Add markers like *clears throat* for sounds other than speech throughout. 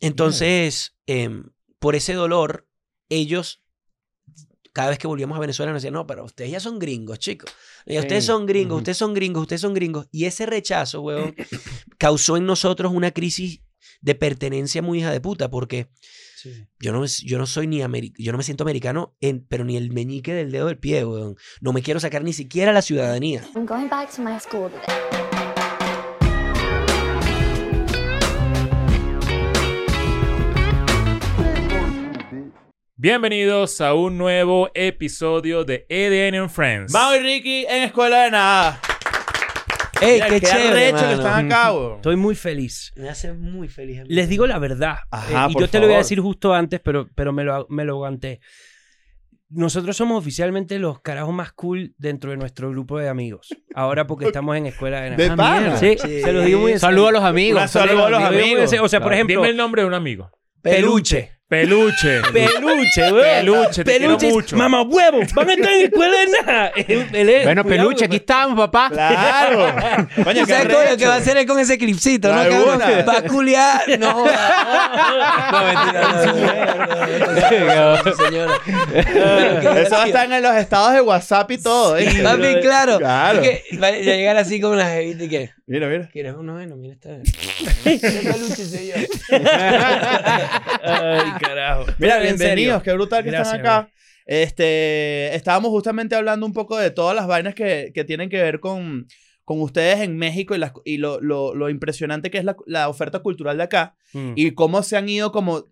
Entonces, em, por ese dolor, ellos, cada vez que volvíamos a Venezuela, nos decían, no, pero ustedes ya son gringos, chicos. Y ustedes Sí. son gringos, ustedes son gringos, ustedes son gringos. Y ese rechazo, weón, *coughs* causó en nosotros una crisis de pertenencia muy hija de puta, porque yo no, me- yo no soy ni yo no me siento americano, en, pero ni el meñique del dedo del pie, weón. No me quiero sacar ni siquiera la ciudadanía. I'm going back to my school today. Bienvenidos a un nuevo episodio de EDN and Friends. Mau y Ricky en Escuela de Nada. ¡Ey, Mira, qué chévere, arrecho que mano! están acá, weón. Estoy muy feliz. Me hace muy feliz. a. Les digo la verdad. Ajá, eh, y por yo te lo voy a favor. decir justo antes, pero, pero me, lo, me lo aguanté. Nosotros somos oficialmente los carajos más cool dentro de nuestro grupo de amigos. Ahora porque estamos en escuela de De nada. pana. Sí, Sí. se los digo muy en serio. Saludo a los amigos. Una saludo a los amigos. O sea, por ejemplo, Dime el nombre de un amigo. Peluche. Peluche. Peluche, güey. Peluche, te quiero mucho. Mamá huevo, van a estar en escuela de nada. Él- él es- Bueno, cuidado, peluche, aquí pues. estamos, papá. Claro. Coño, ¿Tú qué sabes cómo- arrecho. qué va a hacer él con ese clipcito? ¿no? Alguna. Que Va a culiar. No, joda. no, mentira. No, señora. Eso va a estar en los estados de WhatsApp y todo. ¿eh? Papi, claro. Claro. Es que va a llegar así como la jevita y que... Mira, mira. ¿Quieres uno bueno? Mira esta. Qué peluche yo. Ay, carajo. Mira, bienvenidos, qué brutal que Gracias, están acá. Este, estábamos justamente hablando un poco de todas las vainas que, que tienen que ver con, con ustedes en México y, las, y lo, lo, lo impresionante que es la, la oferta cultural de acá Mm. y cómo se han ido como, eh,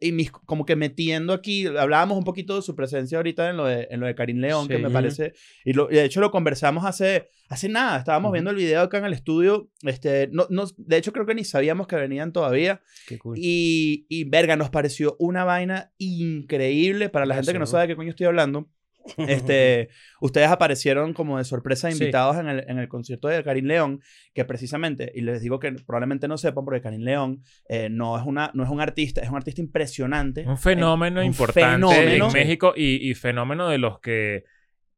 y mis- como que metiendo aquí. Hablábamos un poquito de su presencia ahorita en lo de, en lo de Karim León, que Sí. me parece, y, lo- y de hecho lo conversamos hace, hace nada. Estábamos Ujú. viendo el video acá en el estudio. Este, no, no, de hecho, creo que ni sabíamos que venían todavía. Qué cool. Y, y verga, nos pareció una vaina increíble para la gente que no sabe de qué coño estoy hablando. Este, ustedes aparecieron como de sorpresa Sí. invitados en, el, en el concierto de Karim León, que precisamente, y les digo que probablemente no sepan, porque Karim León eh, no, es una, no es un artista, es un artista impresionante. Un fenómeno Un importante fenómeno. en México y, y fenómeno de los que,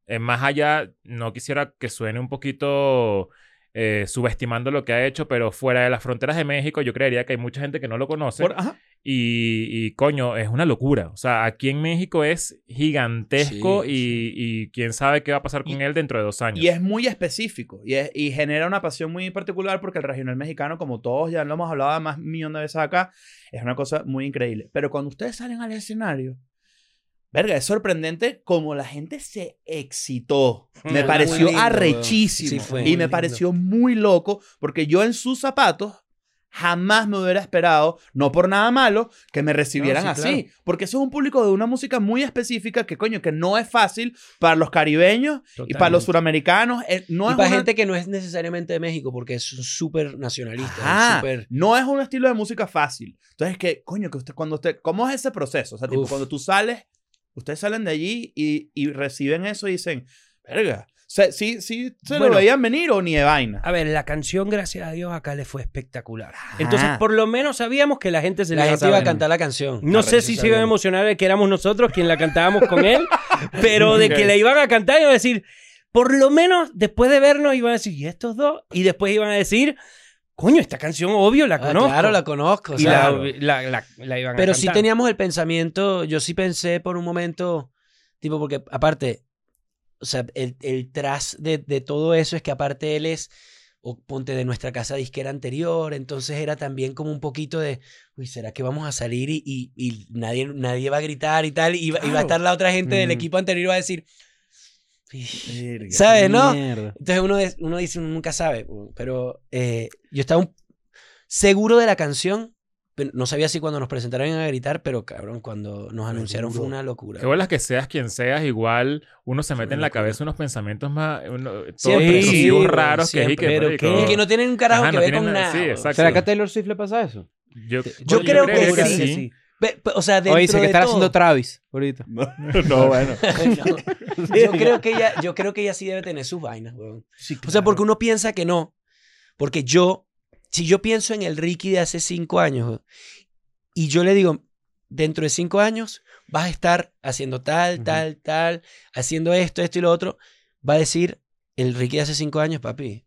eh, más allá, no quisiera que suene un poquito eh, subestimando lo que ha hecho, pero fuera de las fronteras de México, yo creería que hay mucha gente que no lo conoce. Por- ajá. Y, y, coño, es una locura. O sea, aquí en México es gigantesco Sí, y, y quién sabe qué va a pasar con Y- él dentro de dos años. Y es muy específico y, es- y genera una pasión muy particular porque el regional mexicano, como todos ya lo hemos hablado más millón de veces acá, es una cosa muy increíble. Pero cuando ustedes salen al escenario, verga, es sorprendente como la gente se excitó. Me Mm, pareció muy lindo, arrechísimo Sí, y me lindo. pareció muy loco porque yo en sus zapatos jamás me hubiera esperado, no por nada malo, que me recibieran No, sí, así. Porque eso es un público de una música muy específica que, coño, que no es fácil para los caribeños y para los Totalmente. suramericanos. eh, no y es para una- gente que no es necesariamente de México, porque es súper nacionalista. Ajá, súper- no es un estilo de música fácil. Entonces, que, coño, que usted, cuando usted, ¿cómo es ese proceso? O sea, tipo, Uf. cuando tú sales, ustedes salen de allí y, y reciben eso y dicen, verga, o sea, ¿sí, sí se lo Bueno. veían venir o ni de vaina? A ver, la canción, gracias a Dios, acá le fue espectacular. Entonces, Ajá. por lo menos sabíamos que la gente se La gente iba a cantar la canción. No sé si se iba a emocionar de que éramos nosotros quien la cantábamos con él, *laughs* pero de que la iban a cantar iban a decir, por lo menos después de vernos iban a decir, ¿y estos dos? Y después iban a decir, coño, esta canción obvio la Ah, conozco. claro, la conozco. Y sea, la, la, la- la iban a Pero sí cantar. teníamos el pensamiento, yo sí pensé por un momento, tipo, porque aparte, o sea, el, el tras de, de todo eso es que aparte él es, o ponte de nuestra casa disquera anterior, entonces era también como un poquito de, uy, ¿será que vamos a salir y, y- y nadie, nadie va a gritar y tal? Y, va- y va a Claro. estar la otra gente del Mm. equipo anterior y va a decir, ¿sabes, no? Mierda. Entonces uno, es- uno dice, uno nunca sabe, pero eh, yo estaba un- seguro de la canción. pero No sabía si cuando nos presentaron iban a gritar, pero cabrón, cuando nos anunciaron fue una locura. Qué bolas que seas quien seas, igual uno se mete en la cabeza unos pensamientos más. Uno, todos Siempre, sí, raros que siempre. que. Pero Y que no tienen un carajo Ajá, que no ver tienen con nada- sí. ¿Será que a Taylor Swift le pasa eso? Yo, Yo creo que sí. Pe- pe- o sea, dentro O dice que de estará todo- haciendo Travis ahorita. No, *laughs* no, bueno. No. Yo creo que ella, yo creo que ella sí debe tener sus vainas, weón. O sea, porque uno piensa que no. Porque yo, si yo pienso en el Ricky de hace cinco años weón, y yo le digo, dentro de cinco años vas a estar haciendo tal, Ujú. tal, tal, haciendo esto, esto y lo otro, va a decir el Ricky de hace cinco años, papi,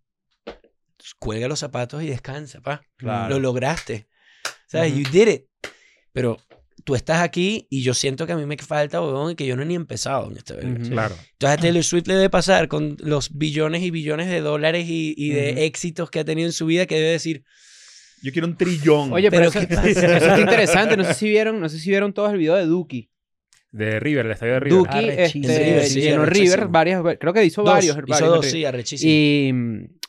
cuelga los zapatos y descansa, pa. Claro. Lo lograste. ¿Sabes? Ujú. You did it. Pero tú estás aquí y yo siento que a mí me falta, huevón, y que yo no he ni empezado en este verga. Ujú. Claro. Entonces a Taylor Swift le debe pasar con los billones y billones de dólares y, y de Ujú. éxitos que ha tenido en su vida que debe decir, Yo quiero un trillón. Oye, pero, Pero eso, ¿qué *laughs* pasa? eso está interesante. No sé si vieron, no sé si vieron todos el video de Duki. De River, el estadio de River. Duki este, River, sí, llenó. River varias, creo que hizo dos, varios. hizo varios dos, sí, arrechísimo. Y,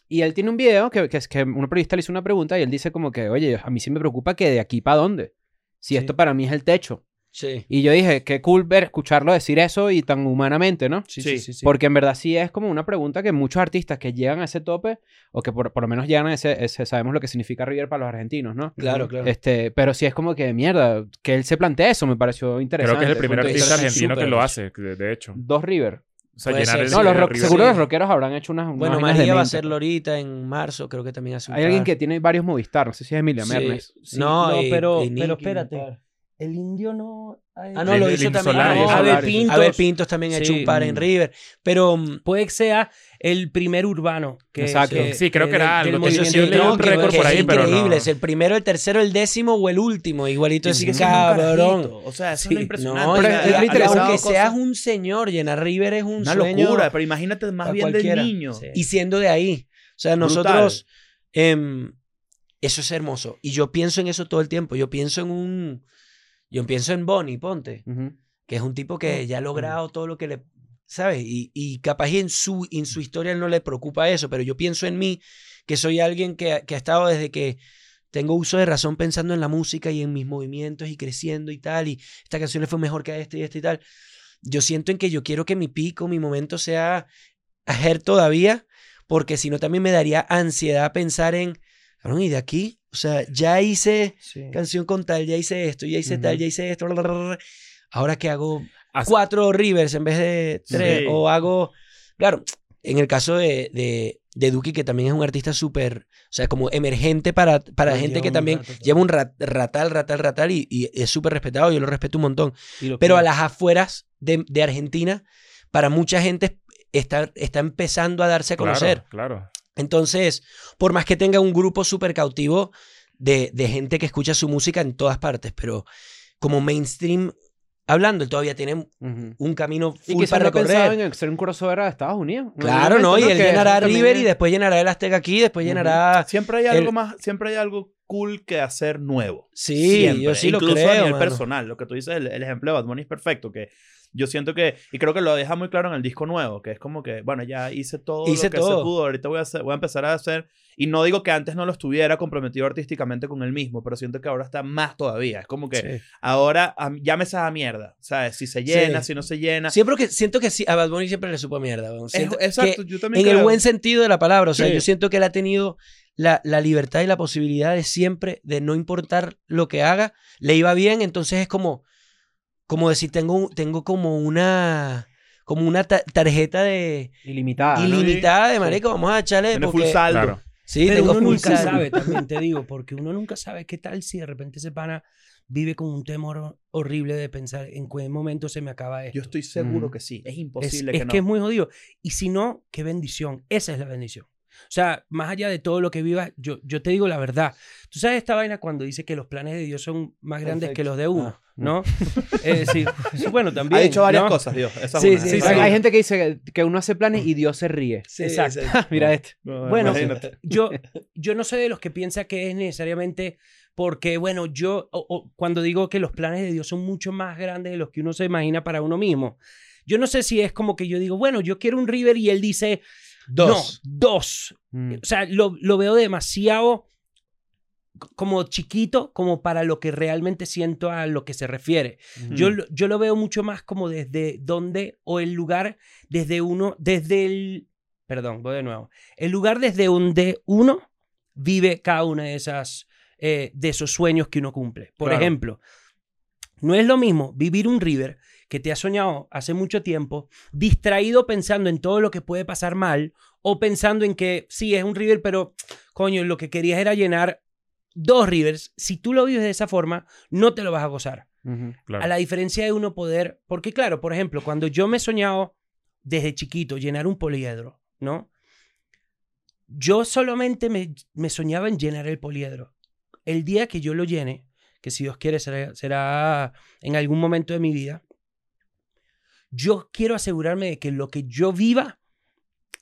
y él tiene un video que, que es que una periodista le hizo una pregunta y él dice como que, oye, a mí sí me preocupa que de aquí para dónde. Si Sí. esto para mí es el techo. Sí. Y yo dije, qué cool ver, escucharlo decir eso y tan humanamente, ¿no? Sí, Sí, sí, sí. sí. Porque en verdad sí es como una pregunta que muchos artistas que llegan a ese tope, o que por, por lo menos llegan a ese, ese- sabemos lo que significa River para los argentinos, ¿no? Claro, claro. Este, pero sí es como que mierda, que él se plantea eso, me pareció interesante. Creo que es el primer artista argentino que lo hace, de, de hecho. Dos River. O sea, Puede llenar ser, el sí. No, los rock- seguro sí. los rockeros habrán hecho unas. unas Bueno, vainas María va a hacerlo ahorita en marzo, creo que también hace un Hay alguien que tiene varios Movistar, no sé si es Emilia Sí. Mernes. Sí, No, y- pero, y pero espérate. El indio no. Ah, no, lo hizo también. Ah, Abel Insolari. Pintos. Abel Pintos también ha hecho un par en Mm. River. Pero mm, Puede que sea el primer urbano. Que, Exacto. Sí, creo que era del algo que eso sí, no, un que- récord que por ahí, es pero no. increíble. Es el primero, el tercero, el décimo o el último. Igualito así, un cabrón. O sea, eso Sí. es lo impresionante. No, Pero es aunque cosas- seas un señor, llenar River es un Una sueño locura, pero imagínate más bien cualquiera. de niño. Sí. y siendo de ahí. O sea, nosotros, em, eso es hermoso. Y yo pienso en eso todo el tiempo. Yo pienso en un, yo pienso en Bonnie, ponte, que es un tipo que ya ha logrado todo lo que le, ¿sabes? Y, y capaz en su, en su historia no le preocupa eso, pero yo pienso en mí, que soy alguien que, que ha estado desde que tengo uso de razón pensando en la música y en mis movimientos y creciendo y tal, y esta canción le fue mejor que a este y este y tal. Yo siento en que yo quiero que mi pico, mi momento sea ayer todavía, porque si no también me daría ansiedad pensar en, y de aquí, o sea, ya hice Sí. canción con tal, ya hice esto, ya hice tal, Ujú. ya hice esto, bla, bla, bla, ahora que hago Hace- cuatro Rivers en vez de tres, Sí. o hago, claro, en el caso de, de, de Duki, que también es un artista súper, o sea, como emergente para, para gente que también rato, lleva un rat- ratal, ratal, ratal, y, y es súper respetado, yo lo respeto un montón. Pero a que- las afueras de, de Argentina, para mucha gente está, está empezando a darse a Claro, conocer. Claro. Entonces, por más que tenga un grupo súper cautivo de, de gente que escucha su música en todas partes, pero como mainstream hablando, él todavía tiene un camino Y full quizás para no recorrer. en ser un crossover a Estados Unidos. Claro, ¿no? Y él Que llenará River y es- después llenará el Azteca aquí, después Ujú. llenará... Siempre hay algo El- más, siempre hay algo cool que hacer nuevo. Sí, Siempre. yo sí lo Incluso creo, a nivel mano. personal, lo que tú dices, el, el ejemplo de Bad Bunny es perfecto, que yo siento que, y creo que lo deja muy claro en el disco nuevo, que es como que, bueno, ya hice todo Hice lo que todo. se pudo, ahorita voy a, hacer, voy a empezar a hacer, y no digo que antes no lo estuviera comprometido artísticamente con él mismo, pero siento que ahora está más todavía, es como que Sí. ahora a- ya me sabe a mierda, ¿sabes? Si se llena, Sí. si no se llena. Siempre que, siento que sí, a Bad Bunny siempre le supo a mierda. Es- exacto, yo también en el creo. buen sentido de la palabra. O sea, Sí. yo siento que él ha tenido la, la libertad y la posibilidad de siempre, de no importar lo que haga, le iba bien. Entonces es como, como decir, tengo, tengo como una, como una ta- tarjeta de Ilimitada. ¿no? ilimitada de marico. Vamos a echarle. Tiene full porque- saldo. Claro. Sí, Pero tengo uno full nunca saldo. sabe, también te digo, porque uno nunca sabe qué tal si de repente ese pana vive con un temor horrible de pensar en qué momento se me acaba esto. Yo estoy seguro Ujú. que sí, es imposible es que no. que es muy jodido. Y si no, qué bendición. Esa es la bendición. O sea, más allá de todo lo que vivas, yo, yo te digo la verdad. Tú sabes esta vaina cuando dice que los planes de Dios son más grandes que los de uno, Ah. ¿No? *laughs* es decir, sí, bueno, también. ha dicho varias ¿no? cosas, Dios. Esa es Sí, sí, Hay- sí. Hay gente que dice que, uno hace planes y Dios se ríe. Sí, Exacto. exacto. Mira este. No, Bueno, imagínate. yo, yo no soy de los que piensa que es necesariamente porque, bueno, yo o- o cuando digo que los planes de Dios son mucho más grandes de los que uno se imagina para uno mismo, yo no sé si es como que yo digo, bueno, yo quiero un River y él dice, Dos. no, dos. Mm. O sea, lo, lo veo demasiado como chiquito como para lo que realmente siento a lo que se refiere. Yo, Mm. lo- yo lo veo mucho más como desde dónde o el lugar desde uno, desde el, perdón, voy de nuevo, el lugar desde donde uno vive cada una de esas, eh, de esos sueños que uno cumple. Por Claro. ejemplo, no es lo mismo vivir un river que te has soñado hace mucho tiempo, distraído pensando en todo lo que puede pasar mal, o pensando en que sí, es un river, pero coño, lo que querías era llenar dos rivers. Si tú lo vives de esa forma, no te lo vas a gozar. Claro. A la diferencia de uno poder, porque claro, por ejemplo, cuando yo me he soñado desde chiquito llenar un poliedro, ¿no? Yo solamente me, me soñaba en llenar el poliedro. El día que yo lo llene, que si Dios quiere será, será en algún momento de mi vida, yo quiero asegurarme de que lo que yo viva,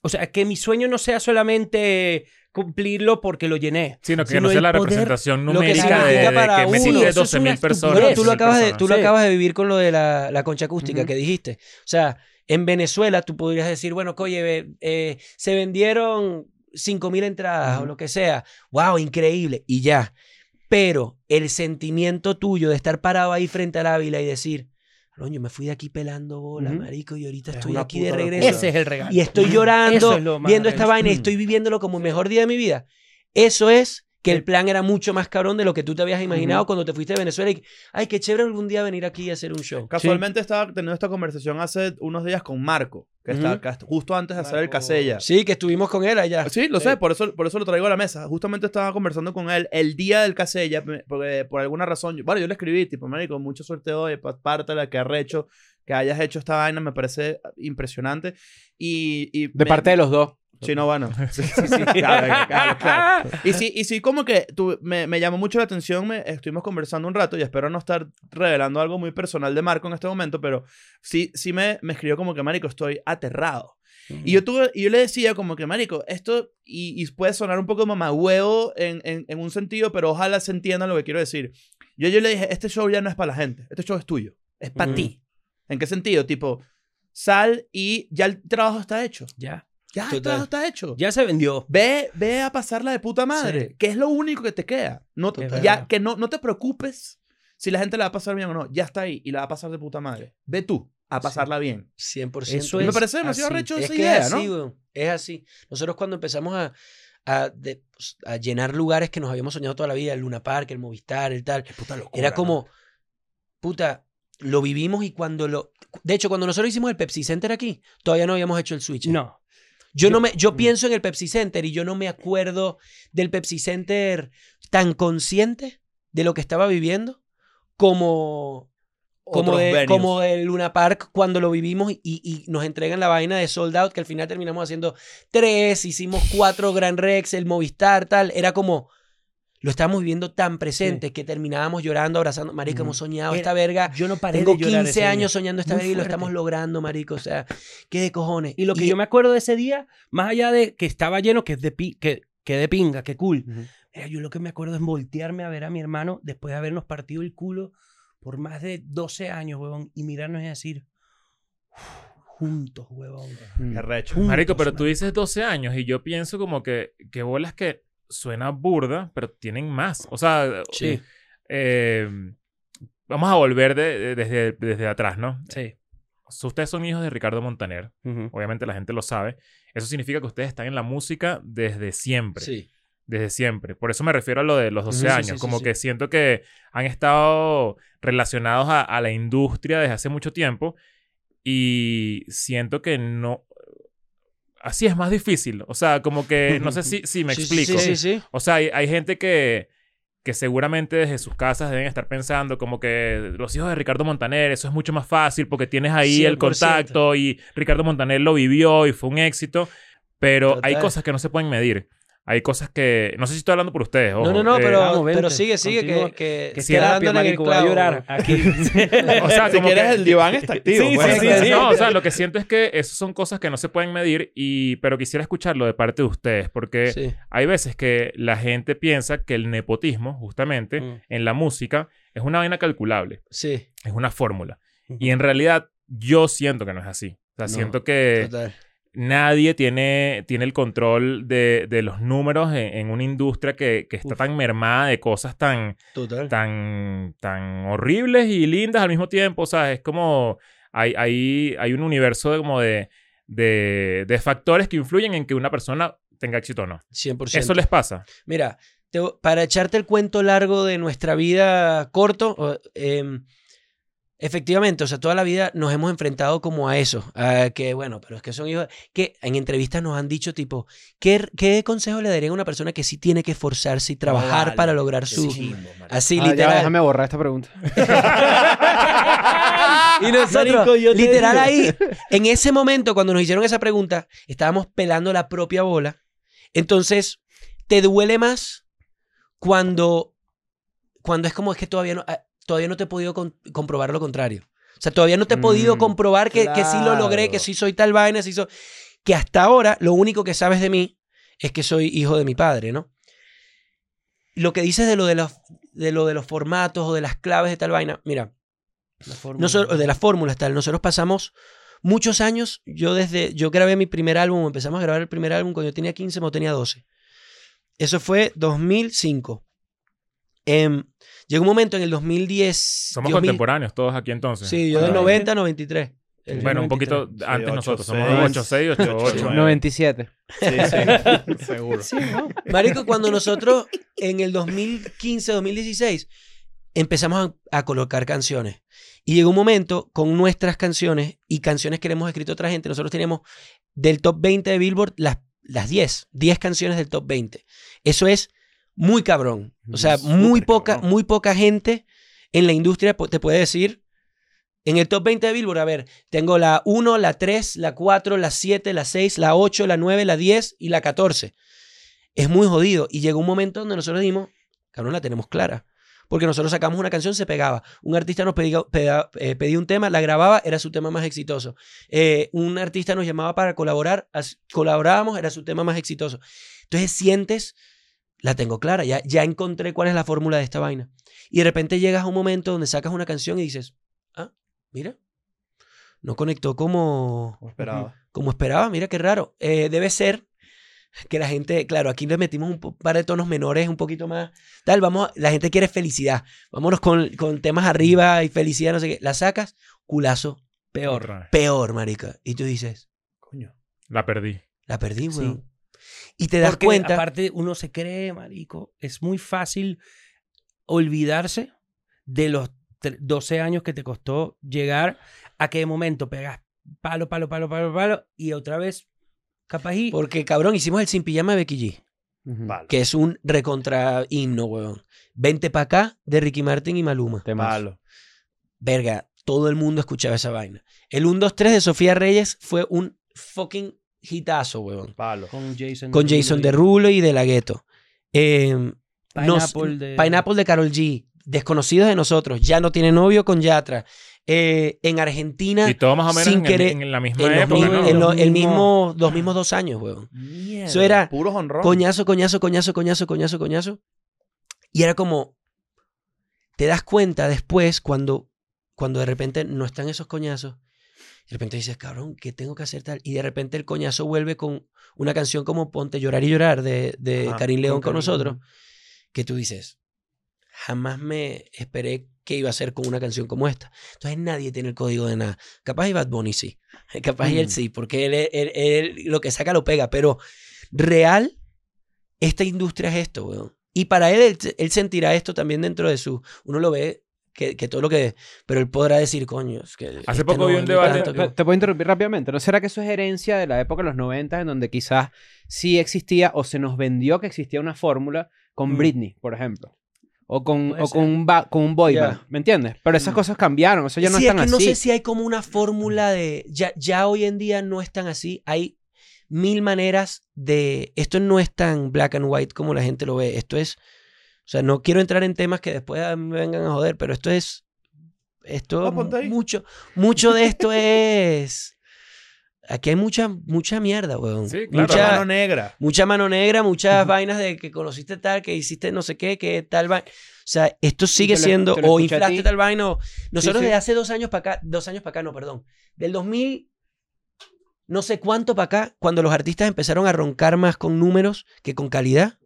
o sea, que mi sueño no sea solamente cumplirlo porque lo llené. Sino que Sino no sea la poder- representación que numérica de, de que uno. Eso es 12.000 una personas. Bueno, tú lo 12.000 acabas de, personas. tú lo Sí. acabas de vivir con lo de la, la concha acústica que dijiste. O sea, en Venezuela tú podrías decir, bueno, oye, eh, se vendieron 5.000 entradas o lo que sea. ¡Wow! Increíble. Y ya. Pero el sentimiento tuyo de estar parado ahí frente al Ávila y decir, coño, me fui de aquí pelando bola, marico, y ahorita Es estoy aquí de regreso. Ese es el regalo. y estoy llorando es viendo esta vaina y Mm. estoy viviéndolo como el mejor día de mi vida. Eso es que el plan era mucho más cabrón de lo que tú te habías imaginado cuando te fuiste de Venezuela y, ay, qué chévere algún día venir aquí y hacer un show. Casualmente estaba teniendo esta conversación hace unos días con Marco, que Ujú. está acá justo antes de hacer el Casella. Sí, que estuvimos con él allá. Sí, lo sé, por eso, por eso lo traigo a la mesa. Justamente estaba conversando con él el día del Casella, porque por alguna razón, yo- bueno, yo le escribí, tipo, marico, mucha suerte hoy, pa- parte de la que has hecho, que hayas hecho esta vaina, me parece impresionante. Y, y De me- parte de los dos. Sí, no, bueno. *laughs* Sí, sí, sí, *laughs* claro, *laughs* claro, claro. Y sí, y sí como que tú, me, me llamó mucho la atención, me, estuvimos conversando un rato y espero no estar revelando algo muy personal de Marco en este momento, pero sí, sí me, me escribió como que, marico, estoy aterrado. Y yo, tuve, y yo le decía como que, marico, esto, y, y puede sonar un poco mamagüeo en, en, en un sentido, pero ojalá se entienda lo que quiero decir. Yo, yo le dije, este show ya no es para la gente, este show es tuyo, es para Ujú. ti. ¿En qué sentido? Tipo, sal y ya el trabajo está hecho. Ya. Ya Total. trabajo está hecho. Ya se vendió. Ve, ve a pasarla de puta madre, Sí. que es lo único que te queda. No, te- Es ya, verdad. que no, no te preocupes si la gente la va a pasar bien o no. Ya está ahí y la va a pasar de puta madre. Ve tú a pasarla bien. 100%. Eso Y me es parece demasiado recho Es esa idea, es así, ¿no? Es así. Nosotros cuando empezamos a, a, de- a llenar lugares que nos habíamos soñado toda la vida, el Luna Park, el Movistar, el tal, era como, puta, lo vivimos y cuando lo... De hecho, cuando nosotros hicimos el Pepsi Center aquí, todavía no habíamos hecho el switch. No. Yo, no me, yo mm. pienso en el Pepsi Center y yo no me acuerdo del Pepsi Center tan consciente de lo que estaba viviendo como, como, de, como el Luna Park cuando lo vivimos y, y nos entregan la vaina de sold out que al final terminamos haciendo tres, hicimos cuatro Grand Rex, el Movistar, tal. Era como... Lo estábamos viviendo tan presente que terminábamos llorando, abrazando. Marico, hemos soñado Era- esta verga. Yo no paré Tengo de llorar 15 ese día. años soñando esta Muy verga y lo estamos logrando, marico. O sea, qué de cojones. Y lo que yo me acuerdo de ese día, más allá de que estaba lleno, que es de, pi- que, que de pinga, que cool. Mira, yo lo que me acuerdo es voltearme a ver a mi hermano después de habernos partido el culo por más de 12 años, huevón, y mirarnos y decir, "Uf, juntos, huevón. Qué recho. Juntos, Marico, pero tú marico". dices 12 años y yo pienso como que, que bolas que suena burda, pero tienen más. O sea, Sí, eh, vamos a volver de- de- desde, desde atrás, ¿no? sí. Ustedes son hijos de Ricardo Montaner. Obviamente la gente lo sabe. Eso significa que ustedes están en la música desde siempre. Sí. Desde siempre. Por eso me refiero a lo de los 12 Ujú, sí, años. sí, sí, como que siento que han estado relacionados a, a la industria desde hace mucho tiempo. Y siento que no. Así es más difícil. O sea, como que. No sé *laughs* si, si me Sí, explico. Sí, sí, sí. O sea, hay, hay gente que, que seguramente desde sus casas deben estar pensando como que los hijos de Ricardo Montaner, eso es mucho más fácil porque tienes ahí el 100%. contacto y Ricardo Montaner lo vivió y fue un éxito. Pero hay cosas que no se pueden medir. Hay cosas que... No sé si estoy hablando por ustedes. No, ojo. no, no, Eh, pero, vamos, vente, pero sigue, sigue, que, continúa. que, Que Sí, es está en el voy a clavo. llorar. Aquí. *laughs* O sea, si quieres que- el diván está activo. Sí, pues. sí, sí, sí. No, o sea, lo que siento es que esas son cosas que no se pueden medir y... Pero quisiera escucharlo de parte de ustedes porque... Sí. Hay veces que la gente piensa que el nepotismo, justamente, Mm. en la música, es una vaina calculable. Sí, es una fórmula. Y en realidad, yo siento que no es así. O sea, No, siento que total. Nadie tiene, tiene el control de, de los números en, en una industria que, que está Uf. tan mermada de cosas tan, Total. tan, tan horribles y lindas al mismo tiempo. O sea, es como... Hay, hay, hay un universo de, como de, de, de factores que influyen en que una persona tenga éxito o no. 100%. Eso les pasa. Mira, te- para echarte el cuento largo de nuestra vida corto, em, efectivamente, o sea, toda la vida nos hemos enfrentado como a eso, a que bueno, pero es que son hijos, que en entrevistas nos han dicho tipo, ¿qué, qué consejo le darían a una persona que sí tiene que esforzarse y trabajar vale, para lograr su... marico. Así Ah, ya, literal. déjame borrar esta pregunta. *laughs* Y nosotros, Marico, literal ahí, en ese momento, cuando nos hicieron esa pregunta, estábamos pelando la propia bola. Entonces, te duele más cuando, cuando es como es que todavía no, ah, todavía no te he podido comprobar lo contrario. O sea, todavía no te he podido Mm, comprobar que, que sí lo logré, que sí soy tal vaina, sí soy... Que hasta ahora lo único que sabes de mí es que soy hijo de mi padre, ¿no? Lo que dices de lo de los, de lo de los formatos o de las claves de tal vaina, mira, La fórmula. nosotros, de las fórmulas tal, nosotros pasamos muchos años, yo desde, yo grabé mi primer álbum, empezamos a grabar el primer álbum cuando yo tenía 15, cuando tenía 12. Eso fue 2005. Em, llegó un momento en el 2010. Somos 2000 contemporáneos todos aquí entonces. Sí, yo del Claro. 90 a 93. El Bueno, un 93. poquito antes Sí, nosotros. 8-6. Somos 8-6, 8-8. 8-9. 97. Sí, sí. *laughs* Seguro. Sí, ¿no? Marico, cuando nosotros en el 2015, 2016 empezamos a, a colocar canciones. Y llegó un momento con nuestras canciones y canciones que le hemos escrito a otra gente. Nosotros teníamos del top 20 de Billboard las, las 10, 10 canciones del top 20. Eso es muy cabrón. O sea, muy poca, cabrón. muy poca gente en la industria te puede decir. En el top 20 de Billboard, a ver, tengo la 1, la 3, la 4, la 7, la 6, la 8, la 9, la 10 y la 14 es muy jodido. Y llegó un momento donde nosotros dijimos, cabrón, la tenemos clara. Porque nosotros sacamos una canción, se pegaba. Un artista nos pedía, peda- eh, pedía un tema, la grababa, era su tema más exitoso. Eh, un artista nos llamaba para colaborar, as- colaborábamos, era su tema más exitoso. Entonces sientes, la tengo clara, ya, ya encontré cuál es la fórmula de esta vaina. Y de repente llegas a un momento donde sacas una canción y dices, ah, mira, no conectó como, Como esperaba. como esperaba, mira qué raro. Eh, debe ser que la gente, claro, aquí le metimos un par de tonos menores, un poquito más. Tal, vamos, la gente quiere felicidad. Vámonos con, con temas arriba y felicidad, no sé qué. La sacas, culazo, Peor. Peor, marica. Y tú dices, Coño. La perdí. la perdí, Sí. Y te das Porque cuenta. aparte uno se cree, marico, es muy fácil olvidarse de los tre- 12 años que te costó llegar a que de momento pegas palo, palo, palo, palo, palo y otra vez capaz y Porque, cabrón, hicimos el Sin Pijama de Becky G, que es un recontra himno, weón. Vente pa' acá de Ricky Martin y Maluma. Temazo. Palo. Verga, todo el mundo escuchaba esa vaina. El 1, 2, 3 de Sofía Reyes fue un fucking hitazo, weón. Palo. con Jason Con Jason Derulo y De La Ghetto. Eh, nos- Pineapple de Pineapple de Carol G. Desconocidos de nosotros. Ya no tiene novio con Yatra. Eh, en Argentina, Y todo más o menos sin en, el- querer- en la misma en, los época, mismos- ¿no? en lo- el Los mismo, los mismos dos años, weón. Mierda. Eso era. Coñazo, coñazo, coñazo, coñazo, coñazo, coñazo. Y era como, te das cuenta después cuando, cuando de repente no están esos coñazos. De repente dices, cabrón, ¿qué tengo que hacer tal? Y de repente el coñazo vuelve con una canción como Ponte llorar y llorar de, de Ajá, Karim León con nosotros. Que tú dices, jamás me esperé que iba a ser con una canción como esta. Entonces nadie tiene el código de nada. Capaz y Bad Bunny sí. *laughs* Capaz y él Mm. sí, porque él, él- él lo que saca lo pega. Pero real, esta industria es esto, weón. Y para él, él, él sentirá esto también dentro de su... Uno lo ve que, que todo lo que... Pero él podrá decir, coño, es que... Hace este poco vi un debate- tanto que- Te, puedo interrumpir rápidamente. ¿No será que eso es herencia de la época de los 90 en donde quizás sí existía o se nos vendió que existía una fórmula con Mm. Britney, por ejemplo? O con, o con, un, ba- con un boy band, ¿me entiendes? Pero esas Mm. cosas cambiaron, o sea, ya no sí, están es que así. no sé si hay como una fórmula de... Ya, ya hoy en día no es tan así. Hay mil maneras de... Esto no es tan black and white como la gente lo ve. Esto es... O sea, no quiero entrar en temas que después me vengan a joder, pero esto es... Esto... Mucho, mucho de esto es... Aquí hay mucha, mucha mierda, weón. Sí, claro. Mucha- mano negra. mucha mano negra, muchas vainas de que conociste tal, que hiciste no sé qué, que tal vaina. O sea, esto sigue lo- siendo, o inflaste tal vaina, o- Nosotros sí. desde hace dos años para acá, dos años para acá, no, perdón, del 2000, no sé cuánto para acá, cuando los artistas empezaron a roncar más con números que con calidad,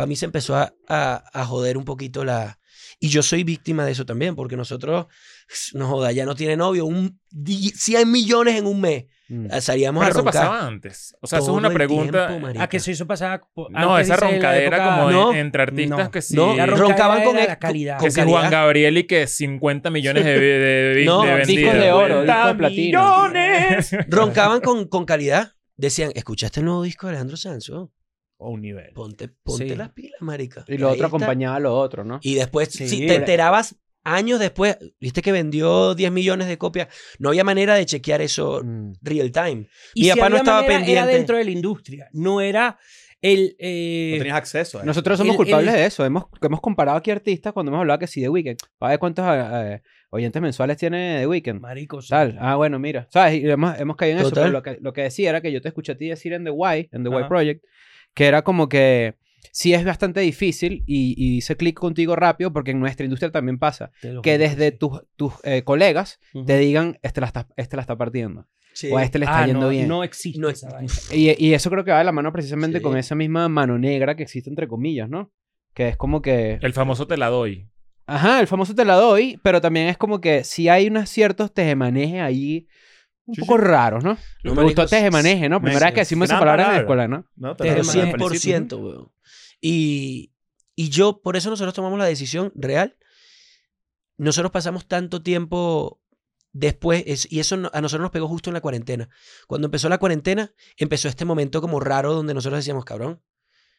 para mí se empezó a, a- a joder un poquito la... Y yo soy víctima de eso también, porque nosotros, *sighs* no joda, ya no tiene novio, un, di- 100 millones en un mes, Mm. salíamos Pero a eso roncar. pasaba antes. O sea, eso es una pregunta. tiempo, a que se hizo pasar po- no, esa roncadera época- como No, en- entre artistas no, que sí. no, roncaban con la calidad. con que si Juan. Gabriel y que 50 millones de, de, de, No, de de oro, 50 discos de platino. millones. *laughs* roncaban con, con calidad. Decían, ¿escuchaste el nuevo disco de Alejandro Sanz? Oh, O un nivel. ponte ponte Sí. las pilas, marica. Y lo Ahí otro está. acompañaba a lo otro, ¿no? Y después, Sí, si te enterabas años después, viste que vendió 10 millones de copias, no había manera de chequear eso Mm. real time. Y Mi si papá no había estaba manera, pendiente. Era dentro de la industria. No era El, eh, No tenías acceso a eso. Nosotros somos el- culpables el- de eso. Hemos, hemos comparado aquí artistas cuando hemos hablado que sí de Weekend. ¿Sabes cuántos eh, oyentes mensuales tiene The Weeknd? Marico, sí. Tal. Ah, bueno, mira. ¿Sabes? Y hemos, hemos caído en eso. Total. Pero lo que, lo que decía era que yo te escuché a ti decir en The Why, en The Why. Project, que era como que sí es bastante difícil y, y hice clic contigo rápido porque en nuestra industria también pasa. Que juro desde sí. tus, tus eh, colegas te digan, este la está, este la está partiendo. Sí. O a este le está Ah, yendo no, bien. No existe No esa vaina. Y, y eso creo que va de la mano precisamente Sí. con esa misma mano negra que existe entre comillas, ¿no? Que es como que... El famoso te la doy. Ajá, el famoso te la doy, pero también es como que si hay unos ciertos tejemanejes ahí un Sí, poco raros, ¿no? No, Me gustó tejemaneje, ¿no? me- Primera vez que decimos esa palabra en la escuela, ¿no? No, Pero lo- Pero te felicito. 100%, weón. Y, y yo, por eso nosotros tomamos la decisión real. Nosotros pasamos tanto tiempo después, es- y eso no- a nosotros nos pegó justo en la cuarentena. Cuando empezó la cuarentena, empezó este momento como raro donde nosotros decíamos, cabrón,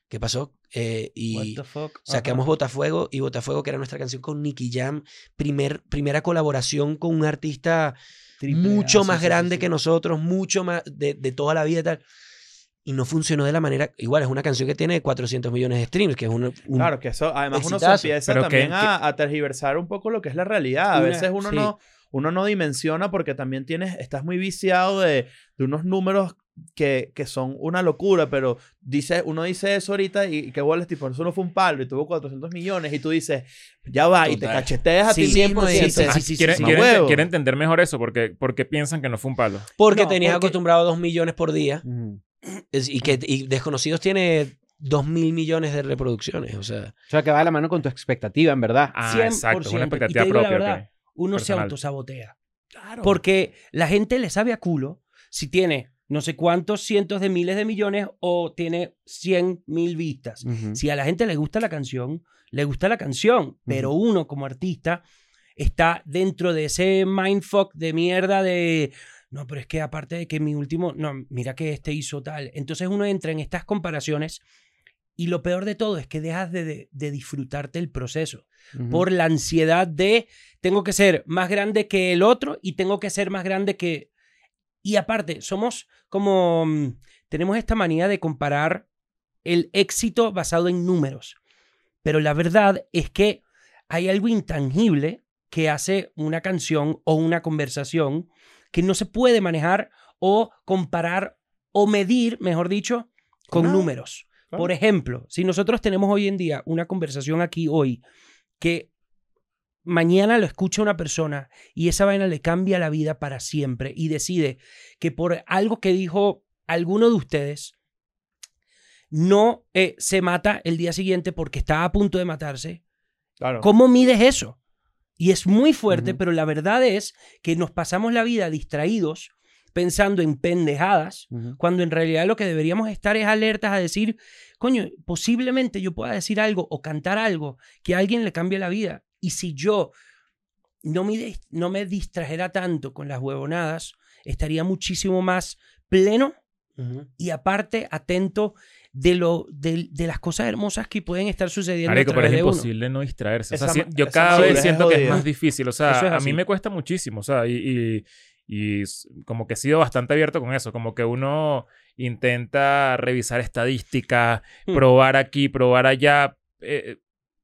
¿qué pasó? Eh, y What the fuck? sacamos. Botafuego y Botafuego, que era nuestra canción con Nicky Jam, primer, primera colaboración con un artista Triple mucho más sí, grande sí. que nosotros, mucho más de, de toda la vida y tal. Y no funcionó de la manera. Igual es una canción que tiene 400 millones de streams, que es un. un- Claro, que eso, además uno se empieza Pero también que- a, a tergiversar un poco lo que es la realidad. A Una- veces uno sí. no uno no dimensiona porque también tienes, estás muy viciado de, de unos números que, que son una locura, pero dice, uno dice eso ahorita y, y que bolas, tipo, eso no fue un palo y tuvo 400 millones y tú dices, ya va, y te Total. cacheteas a ti Sí, mismo y 100%. dices, Ah, sí, sí, quieren, sí. quieren- Huevo. quieren entender mejor eso porque, porque piensan que no fue un palo. porque No, tenías porque- acostumbrado a 2 millones por día es- y que y Desconocidos tiene 2 mil millones de reproducciones. O sea, O sea, que va de la mano con tu expectativa, en verdad. Ah, 100%. exacto. Una Y te expectativa propia. verdad, ok. Uno se personal. autosabotea. Porque la gente le sabe a culo si tiene no sé cuántos cientos de miles de millones o tiene 100 mil vistas. Si a la gente le gusta la canción, le gusta la canción, pero uno como artista está dentro de ese mindfuck de mierda de no, pero es que aparte de que mi último, no, mira que este hizo tal. Entonces uno entra en estas comparaciones y lo peor de todo es que dejas de, de- de disfrutarte el proceso por la ansiedad de tengo que ser más grande que el otro y tengo que ser más grande que... Y aparte, somos como... mm, Tenemos esta manía de comparar el éxito basado en números. Pero la verdad es que hay algo intangible que hace una canción o una conversación que no se puede manejar o comparar o medir, mejor dicho, con No, números. claro. Por ejemplo, si nosotros tenemos hoy en día una conversación aquí hoy que mañana lo escucha una persona y esa vaina le cambia la vida para siempre y decide que por algo que dijo alguno de ustedes no eh, se mata el día siguiente porque está a punto de matarse, claro. ¿cómo mides eso? Y es muy fuerte, pero la verdad es que nos pasamos la vida distraídos pensando en pendejadas Ujú. cuando en realidad lo que deberíamos estar es alertas a decir, coño, posiblemente yo pueda decir algo o cantar algo que a alguien le cambie la vida. Y si yo no me, no me distrajera tanto con las huevonadas, estaría muchísimo más pleno y aparte atento de, lo, de, de las cosas hermosas que pueden estar sucediendo. Marico, a pero es de uno. imposible no distraerse. O sea, Esa si- yo esa cada vez siento que es más difícil. O sea, es a mí me cuesta muchísimo. O sea, y, y, y como que he sido bastante abierto con eso. Como que uno intenta revisar estadísticas, Hmm. probar aquí, probar allá. eh,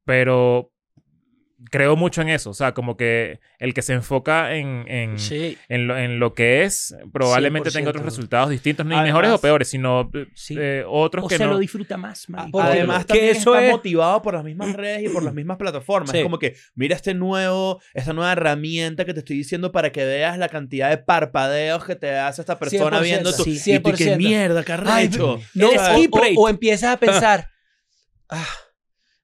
pero creo mucho en eso. O sea, como que el que se enfoca en, en, sí. en, lo, en lo que es, probablemente tenga 100%. otros resultados distintos. Ni Además- mejores o peores, sino eh, Sí. eh, otros O que se no. lo disfruta más, marico. porque Además, Que también eso está es- motivado por las mismas *clears throat* redes y por las mismas plataformas. Sí. Es como que, mira este nuevo, esta nueva herramienta que te estoy diciendo para que veas la cantidad de parpadeos que te hace esta persona 100%, viendo tu... sí, y tú, qué 100%. mierda, qué arrecho. No, o, o- o empiezas a pensar. ah,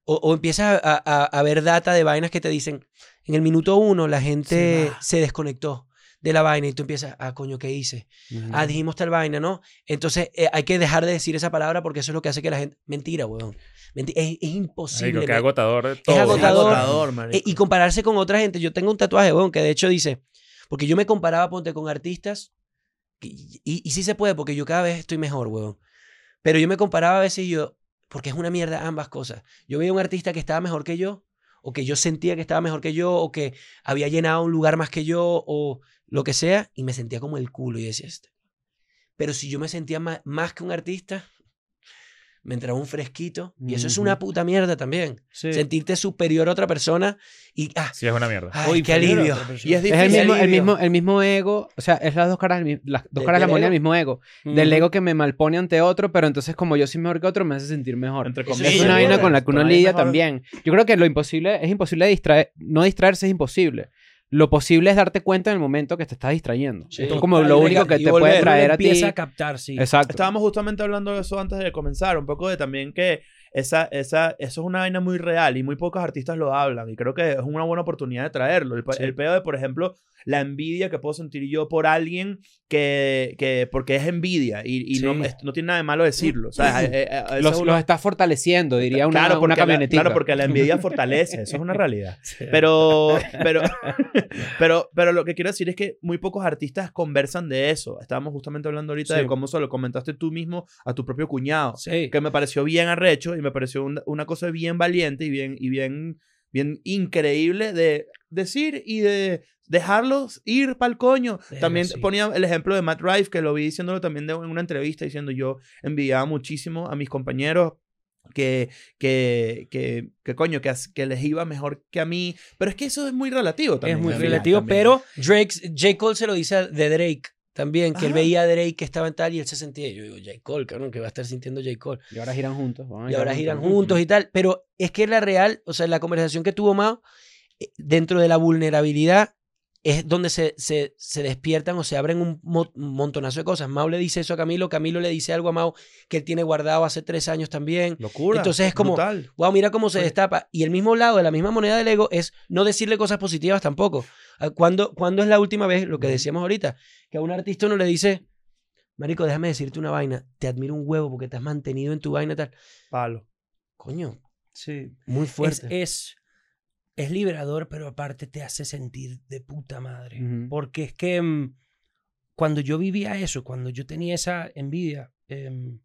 o, o empiezas a, a- a ver data de vainas que te dicen. En el minuto uno la gente Se desconectó de la vaina y tú empiezas, ah, coño, ¿qué hice? Ujú. Ah, dijimos tal vaina, ¿no? Entonces eh, hay que dejar de decir esa palabra porque eso es lo que hace que la gente... Mentira, weón. Es, es imposible. Qué me- agotador de todo. Es agotador. Eh, y compararse con otra gente. Yo tengo un tatuaje, weón, que de hecho dice... Porque yo me comparaba, ponte, con artistas. Y, y, y sí se puede, porque yo cada vez estoy mejor, weón. Pero yo me comparaba a veces y yo... Porque es una mierda ambas cosas. Yo veía un artista que estaba mejor que yo, o que yo sentía que estaba mejor que yo, o que había llenado un lugar más que yo, o lo que sea, y me sentía como el culo y decía, este. Pero si yo me sentía ma- más, que un artista, me entraba un fresquito. Y eso es una puta mierda también. Sí. Sentirte superior a otra persona y, ah, Sí, es una mierda. ay, Uy, qué alivio. Y es Es el difícil. mismo, el, mismo, el mismo ego, o sea, es las dos caras, las dos De- caras de la moneda del ego. mismo ego. Mm. Del ego que me malpone ante otro, pero entonces como yo soy mejor que otro, me hace sentir mejor. Entre comillas. es sí, una vaina con la que uno lidia mejor- también. Yo creo que lo imposible es imposible distraer, no distraerse es imposible. Lo posible es darte cuenta en el momento que te estás distrayendo. Sí. Esto es como lo único que y te volver, puede traer a ti. empieza a captar, sí. Exacto. Estábamos justamente hablando de eso antes de comenzar, un poco de también que esa, esa, eso es una vaina muy real y muy pocos artistas lo hablan y creo que es una buena oportunidad de traerlo. El, Sí. el pedo de, por ejemplo, la envidia que puedo sentir yo por alguien que, que porque es envidia y, y no, Sí. es- no tiene nada de malo decirlo. Eh, eh, eh, los, una- los estás fortaleciendo, diría una, claro, una camionetita. claro, porque la envidia *laughs* fortalece, eso es una realidad. Pero, pero, *laughs* pero, pero lo que quiero decir es que muy pocos artistas conversan de eso. Estábamos justamente hablando ahorita de cómo se lo comentaste tú mismo a tu propio cuñado. Que me pareció bien arrecho y me pareció un- una cosa bien valiente y bien, y bien, bien increíble de decir y de dejarlos ir pa'l coño. También sí. ponía el ejemplo de Matt Rife, que lo vi diciéndolo también de- en una entrevista, diciendo yo envidiaba muchísimo a mis compañeros que, que, que, que coño, que, que les iba mejor que a mí. Pero es que eso es muy relativo también. es muy relativo, también. pero Drake, J. Cole se lo dice de Drake también, que él Ajá. veía a Drake que estaba en tal y él se sentía, yo digo, J. Cole, cabrón, que va a estar sintiendo J. Cole. Y ahora giran juntos. a Y ahora giran juntos. juntos y tal. Pero es que la real, o sea, la conversación que tuvo Mao, eh, dentro de la vulnerabilidad, es donde se, se, se despiertan o se abren un, mo- un montonazo de cosas. Mao le dice eso a Camilo, Camilo le dice algo a Mao que él tiene guardado hace tres años también. Locura. Entonces es como- brutal. Wow, mira cómo se destapa. Y el mismo lado de la misma moneda del ego es no decirle cosas positivas tampoco. Ah, ¿Cuándo, cuándo es la última vez, lo que decíamos ahorita, que a un artista uno le dice, Marico, déjame decirte una vaina, te admiro un huevo porque te has mantenido en tu vaina y tal? Palo. Coño, sí. muy fuerte. es, es liberador, pero aparte te hace sentir de puta madre. Porque es que mm, cuando yo vivía eso, cuando yo tenía esa envidia, em,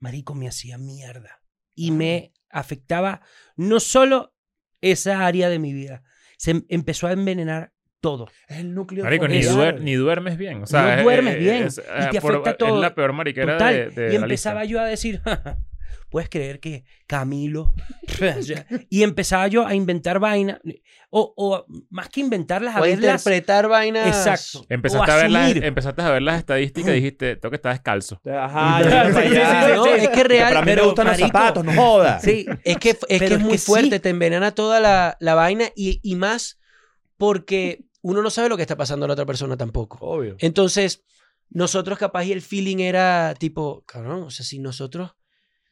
Marico me hacía mierda. Y me afectaba no solo esa área de mi vida, se em- empezó a envenenar todo. Es el núcleo Marico, ni, duer- ni duermes bien. O sea, No es- duermes es- bien, es, y eh, te por- afecta todo. Es la peor mariquera Total. de, de y la empezaba lista. yo a decir, *laughs* puedes creer que Camilo. *laughs* Y empezaba yo a inventar vainas. O, o más que inventarlas, a O a verlas. interpretar vainas. Exacto. Empezaste a, ver las, empezaste a ver las estadísticas y dijiste, tengo que estar descalzo. Ajá, Sí, *laughs* ya, sí, para sí, allá. sí, No, sí. es que real, Pero a mí me gustan marico, los zapatos, no jodas. Sí, Es que, es que es es muy que fuerte, sí. te envenena toda la, la vaina y, y más porque uno no sabe lo que está pasando a la otra persona tampoco. Obvio. Entonces, nosotros capaz y el feeling era tipo, cabrón, o sea, si nosotros,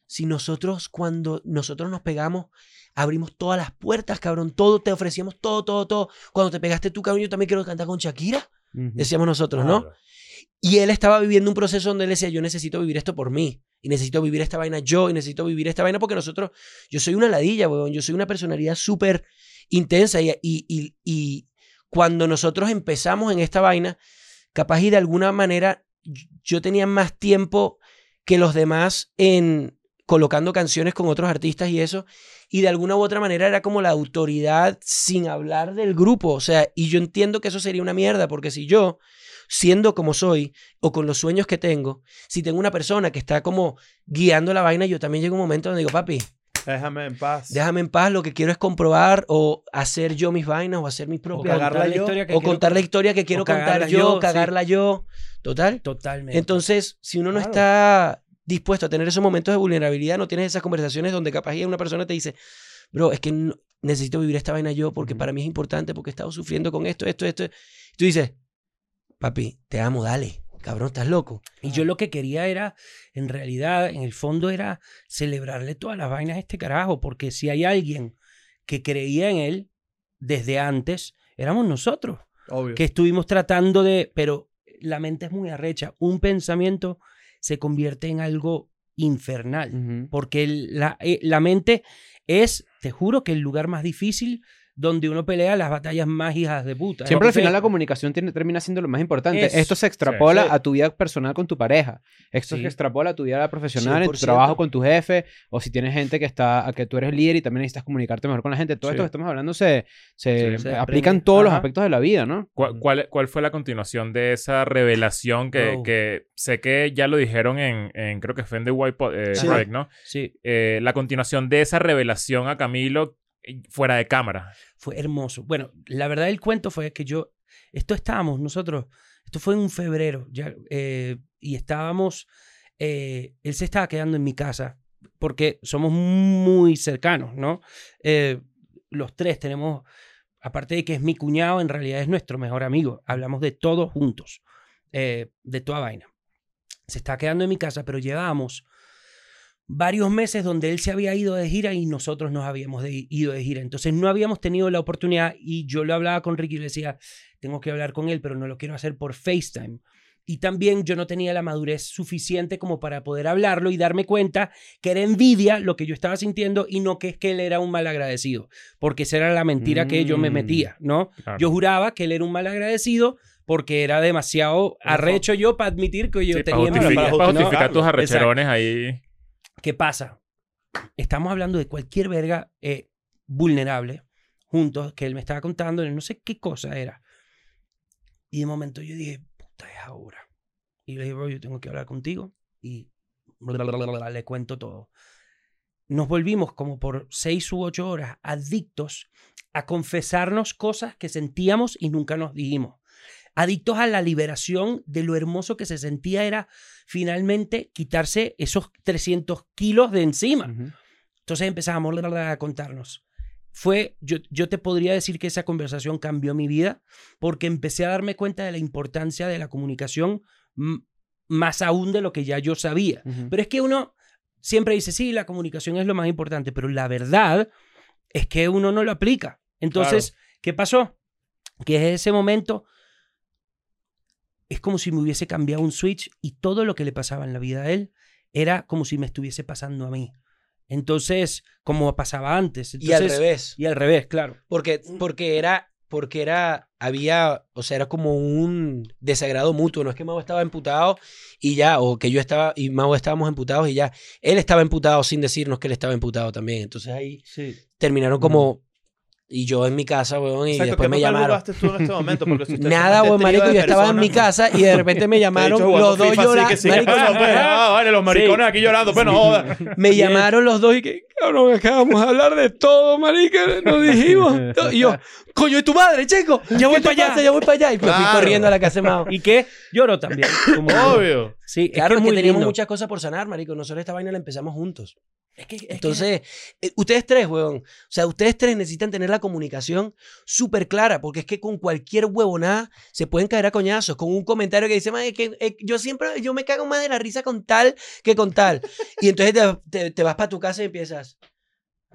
si nosotros cuando nosotros nos pegamos, abrimos todas las puertas, cabrón, todo, te ofrecíamos todo, todo, todo. Cuando te pegaste tú, cabrón, yo también quiero cantar con Shakira, decíamos nosotros, ¿no? Y él estaba viviendo un proceso donde él decía, yo necesito vivir esto por mí. Y necesito vivir esta vaina yo. Y necesito vivir esta vaina porque nosotros, yo soy una ladilla, weón. Yo soy una personalidad súper intensa. Y, y, y, y cuando nosotros empezamos en esta vaina, capaz y de alguna manera yo tenía más tiempo que los demás en colocando canciones con otros artistas y eso. Y de alguna u otra manera era como la autoridad sin hablar del grupo. O sea, y yo entiendo que eso sería una mierda porque si yo siendo como soy o con los sueños que tengo, si tengo una persona que está como guiando la vaina, yo también llego un momento donde digo, papi, Déjame en paz. déjame en paz, lo que quiero es comprobar o hacer yo mis vainas o hacer mis O propias... cagarla contar la historia que o quiero contar la historia que quiero contar yo, sí. cagarla yo. Total. Totalmente. Entonces, si uno no Claro. está dispuesto a tener esos momentos de vulnerabilidad, no tienes esas conversaciones donde capaz y una persona te dice, bro, es que no- necesito vivir esta vaina yo porque para mí es importante, porque he estado sufriendo con esto, esto, esto. Y tú dices, papi, te amo, dale. Cabrón, estás loco. Y yo lo que quería era, en realidad, en el fondo era celebrarle todas las vainas a este carajo, porque si hay alguien que creía en él desde antes, éramos nosotros, Obvio. que estuvimos tratando de, pero la mente es muy arrecha, un pensamiento se convierte en algo infernal, porque la, eh, la mente es, te juro que el lugar más difícil donde uno pelea las batallas más hijas de puta. Siempre al final la comunicación tiene- termina siendo lo más importante. Eso. Esto se extrapola Sí. a tu vida personal con tu pareja. Esto Sí. se extrapola a tu vida profesional, en tu 100%. trabajo con tu jefe, o si tienes gente que está, a que tú eres líder y también necesitas comunicarte mejor con la gente. Todo Sí. esto que estamos hablando se, se, Sí, se aplica en aprende. todos los aspectos de la vida, ¿no? ¿Cuál, cuál, cuál fue la continuación de esa revelación que, Oh. que sé que ya lo dijeron en, en creo que fue en The White Pod- eh. Project, ¿no? Sí, Eh, la continuación de esa revelación a Camilo fuera de cámara. fue hermoso. Bueno, la verdad del cuento fue que yo, esto estábamos nosotros, esto fue en febrero, ya, eh, y estábamos, eh, él se estaba quedando en mi casa, porque somos muy cercanos, ¿no? Eh, los tres tenemos, aparte de que es mi cuñado, en realidad es nuestro mejor amigo, hablamos de todos juntos, eh, de toda vaina. Se estaba quedando en mi casa, pero llevábamos varios meses donde él se había ido de gira y nosotros nos habíamos de- ido de gira. Entonces no habíamos tenido la oportunidad y yo lo hablaba con Ricky y le decía, tengo que hablar con él, pero no lo quiero hacer por FaceTime. Y también yo no tenía la madurez suficiente como para poder hablarlo y darme cuenta que era envidia lo que yo estaba sintiendo y no que es que él era un mal agradecido, porque esa era la mentira que yo me Mm. metía, ¿no? Claro. Yo juraba que él era un mal agradecido porque era demasiado arrecho yo para admitir que yo Sí, para tenía justificar, envidia. para para ¿no? justificar tus Exacto. arrecherones ahí. ¿Qué pasa? Estamos hablando de cualquier verga eh, vulnerable juntos que él me estaba contando, no sé qué cosa era. Y de momento yo dije, puta, es ahora. Y le dije, yo tengo que hablar contigo. Y le cuento todo. Nos volvimos como por seis u ocho horas adictos a confesarnos cosas que sentíamos y nunca nos dijimos. Adictos a la liberación de lo hermoso que se sentía era finalmente quitarse esos 300 kilos de encima. Ujú. Entonces empezamos a contarnos. Fue, yo, yo te podría decir que esa conversación cambió mi vida porque empecé a darme cuenta de la importancia de la comunicación más aún de lo que ya yo sabía. Pero es que uno siempre dice, sí, la comunicación es lo más importante, pero la verdad es que uno no lo aplica. Entonces, ¿qué pasó? Que en ese momento es como si me hubiese cambiado un switch y todo lo que le pasaba en la vida a él era como si me estuviese pasando a mí. Entonces, como pasaba antes. Y al revés. Y al revés, claro. Porque, porque era, porque era, había, o sea, era como un desagrado mutuo. No es que Mau estaba emputado y ya, o que yo estaba y Mau estábamos emputados y ya. Él estaba emputado sin decirnos que él estaba emputado también. Entonces ahí terminaron como, y yo en mi casa, weón, y Exacto, después ¿qué me llamaron. tú en este momento? Porque si usted *laughs* Nada, weón, marico, yo estaba en mi casa y de repente me *laughs* llamaron los dos FIFA, así llorando. que sí, *laughs* ah, vale, los maricones aquí llorando, pues no jodas. Me llamaron los dos y que, cabrón, acabamos de hablar de todo, marica, nos dijimos. Y yo, coño, ¿y tu madre, chico? Ya voy ¿Qué te para allá. Ya voy para allá. Y me fui corriendo a la casa de Mao. ¿Y qué? Lloro también. como- Obvio. Sí, Claro, es es que que es muy teníamos lindo. muchas cosas por sanar, marico. Nosotros esta vaina la empezamos juntos. Es que- es que- Entonces, eh, ustedes tres, weón. O sea, ustedes tres necesitan tener la comunicación súper clara, porque es que con cualquier huevonada se pueden caer a coñazos. Con un comentario que dice, "Mae, que eh, yo siempre, yo me cago más de la risa con tal que con tal. Y entonces te, te- te vas para tu casa y empiezas.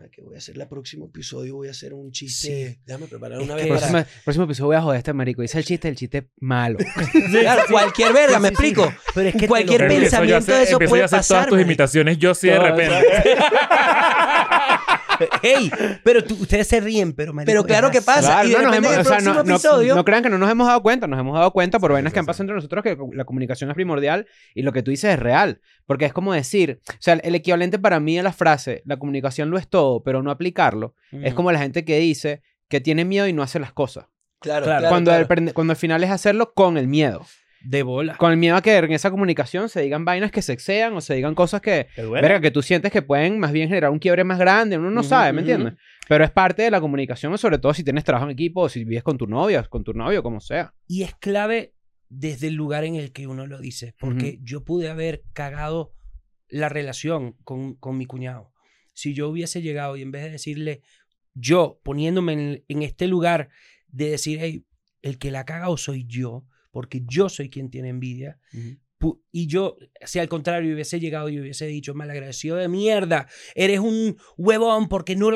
"Ay, que voy a hacer el próximo episodio, voy a hacer un chiste. Déjame preparar Es una vez para. Próximo, episodio voy a joder a este marico. Dice el chiste, el chiste malo. *laughs* Claro, cualquier verga, me explico. Pero es que te cualquier pensamiento hacer- de eso puede a hacer pasar, todas tus imitaciones yo sí de repente. *laughs* Hey, pero tú- ustedes se ríen, pero marico, Pero claro que pasa. Claro, y de no, nos repente en hemos- el o sea, no, próximo no- episodio- no crean que no nos hemos dado cuenta, nos hemos dado cuenta por vainas que han pasado entre nosotros que la comunicación es primordial y lo que tú dices es real. Porque es como decir, o sea, el equivalente para mí a la frase, la comunicación lo es todo, pero no aplicarlo, es como la gente que dice que tiene miedo y no hace las cosas. Claro, Claro, cuando, claro. al, cuando al final es hacerlo con el miedo. De bola. Con el miedo a que en esa comunicación se digan vainas que se excedan o se digan cosas que, verga, que tú sientes que pueden más bien generar un quiebre más grande. Uno no sabe, ¿me entiendes? Pero es parte de la comunicación, sobre todo si tienes trabajo en equipo o si vives con tu novia, con tu novio, como sea. Y es clave desde el lugar en el que uno lo dice. Porque yo pude haber cagado la relación con, con mi cuñado. Si yo hubiese llegado y en vez de decirle, yo poniéndome en, en este lugar de decir, hey, el que la ha cagado soy yo, porque yo soy quien tiene envidia. pu- Y yo, si al contrario hubiese llegado y hubiese dicho, malagradecido de mierda, eres un huevón porque no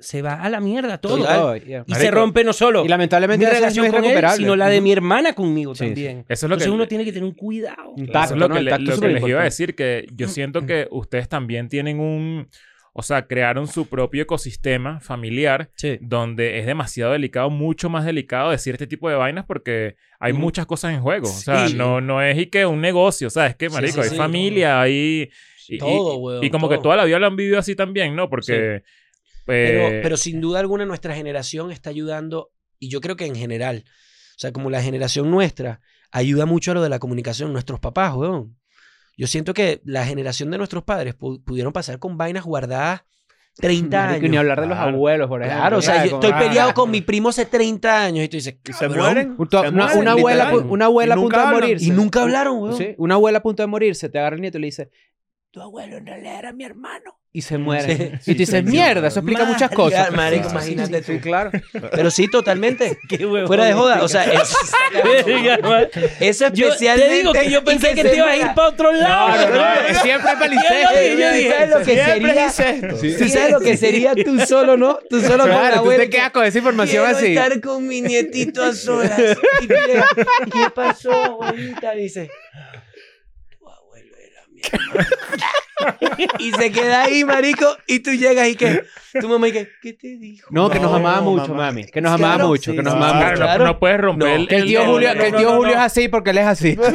se va a la mierda todo. Todo, yeah. Y se Marico, rompe no solo Y lamentablemente mi relación con él, sino la de mi hermana conmigo Sí, sí. también. Eso es lo Entonces que, uno tiene que tener un cuidado. Eso es lo ¿no? que, le- lo que les iba a decir, que yo siento que ustedes también tienen un, o sea, crearon su propio ecosistema familiar Sí. donde es demasiado delicado, mucho más delicado decir este tipo de vainas porque hay Ujú. muchas cosas en juego. O sea, no, no es y que un negocio, o sea, es que, marico, sí, hay familia, hay... Y, Todo, y- weón, y como todo. que toda la vida lo han vivido así también, ¿no? Porque... Pero, eh, pero sin duda alguna nuestra generación está ayudando, y yo creo que en general, o sea, como la generación nuestra, ayuda mucho a lo de la comunicación. Nuestros papás, weón. Yo siento que la generación de nuestros padres pu- pudieron pasar con vainas guardadas 30 Marico, años. ni hablar de los Claro. abuelos, por ejemplo. Claro, o sea, yo estoy ah, peleado con mi primo hace 30 años y tú dices, Y se mueren. se una, mueren, una abuela, una abuela a punto de morirse. Y nunca hablaron, weón. Sí, una abuela a punto de morirse, te agarra el nieto y le dice, tu abuelo en realidad era mi hermano. Y se muere. Sí. y tú dices, mierda, eso explica muchas cosas. Marico, Sí, sí, imagínate sí, sí, tú. claro. Pero sí, totalmente. *laughs* Qué huevo. Fuera de joda. O sea, es, *laughs* eso Yo especialmente. te digo que yo pensé que, te ibas a ir para otro lado. No, no, no, siempre es palicejo. Yo- yo dije, ¿Sabes. Sí. ¿Tú sabes lo que sería tú solo, no? Tú solo con la Claro, tú te quedas con esa información Quiero así. estar con mi nietito a solas. Y llegas, ¿qué pasó, abuelita? Dice, tu abuelo era mi. *laughs* y se queda ahí, marico, y tú llegas y que, tu mamá y que, ¿qué te dijo? No, que nos No, amaba mucho, mamá. mami. Que nos amaba Claro, mucho, sí, que nos sí, amaba claro, mucho. no- claro. no, puedes romper No, el, Que el tío Julio, no, que el tío no, Julio no. es así porque él es así. *laughs*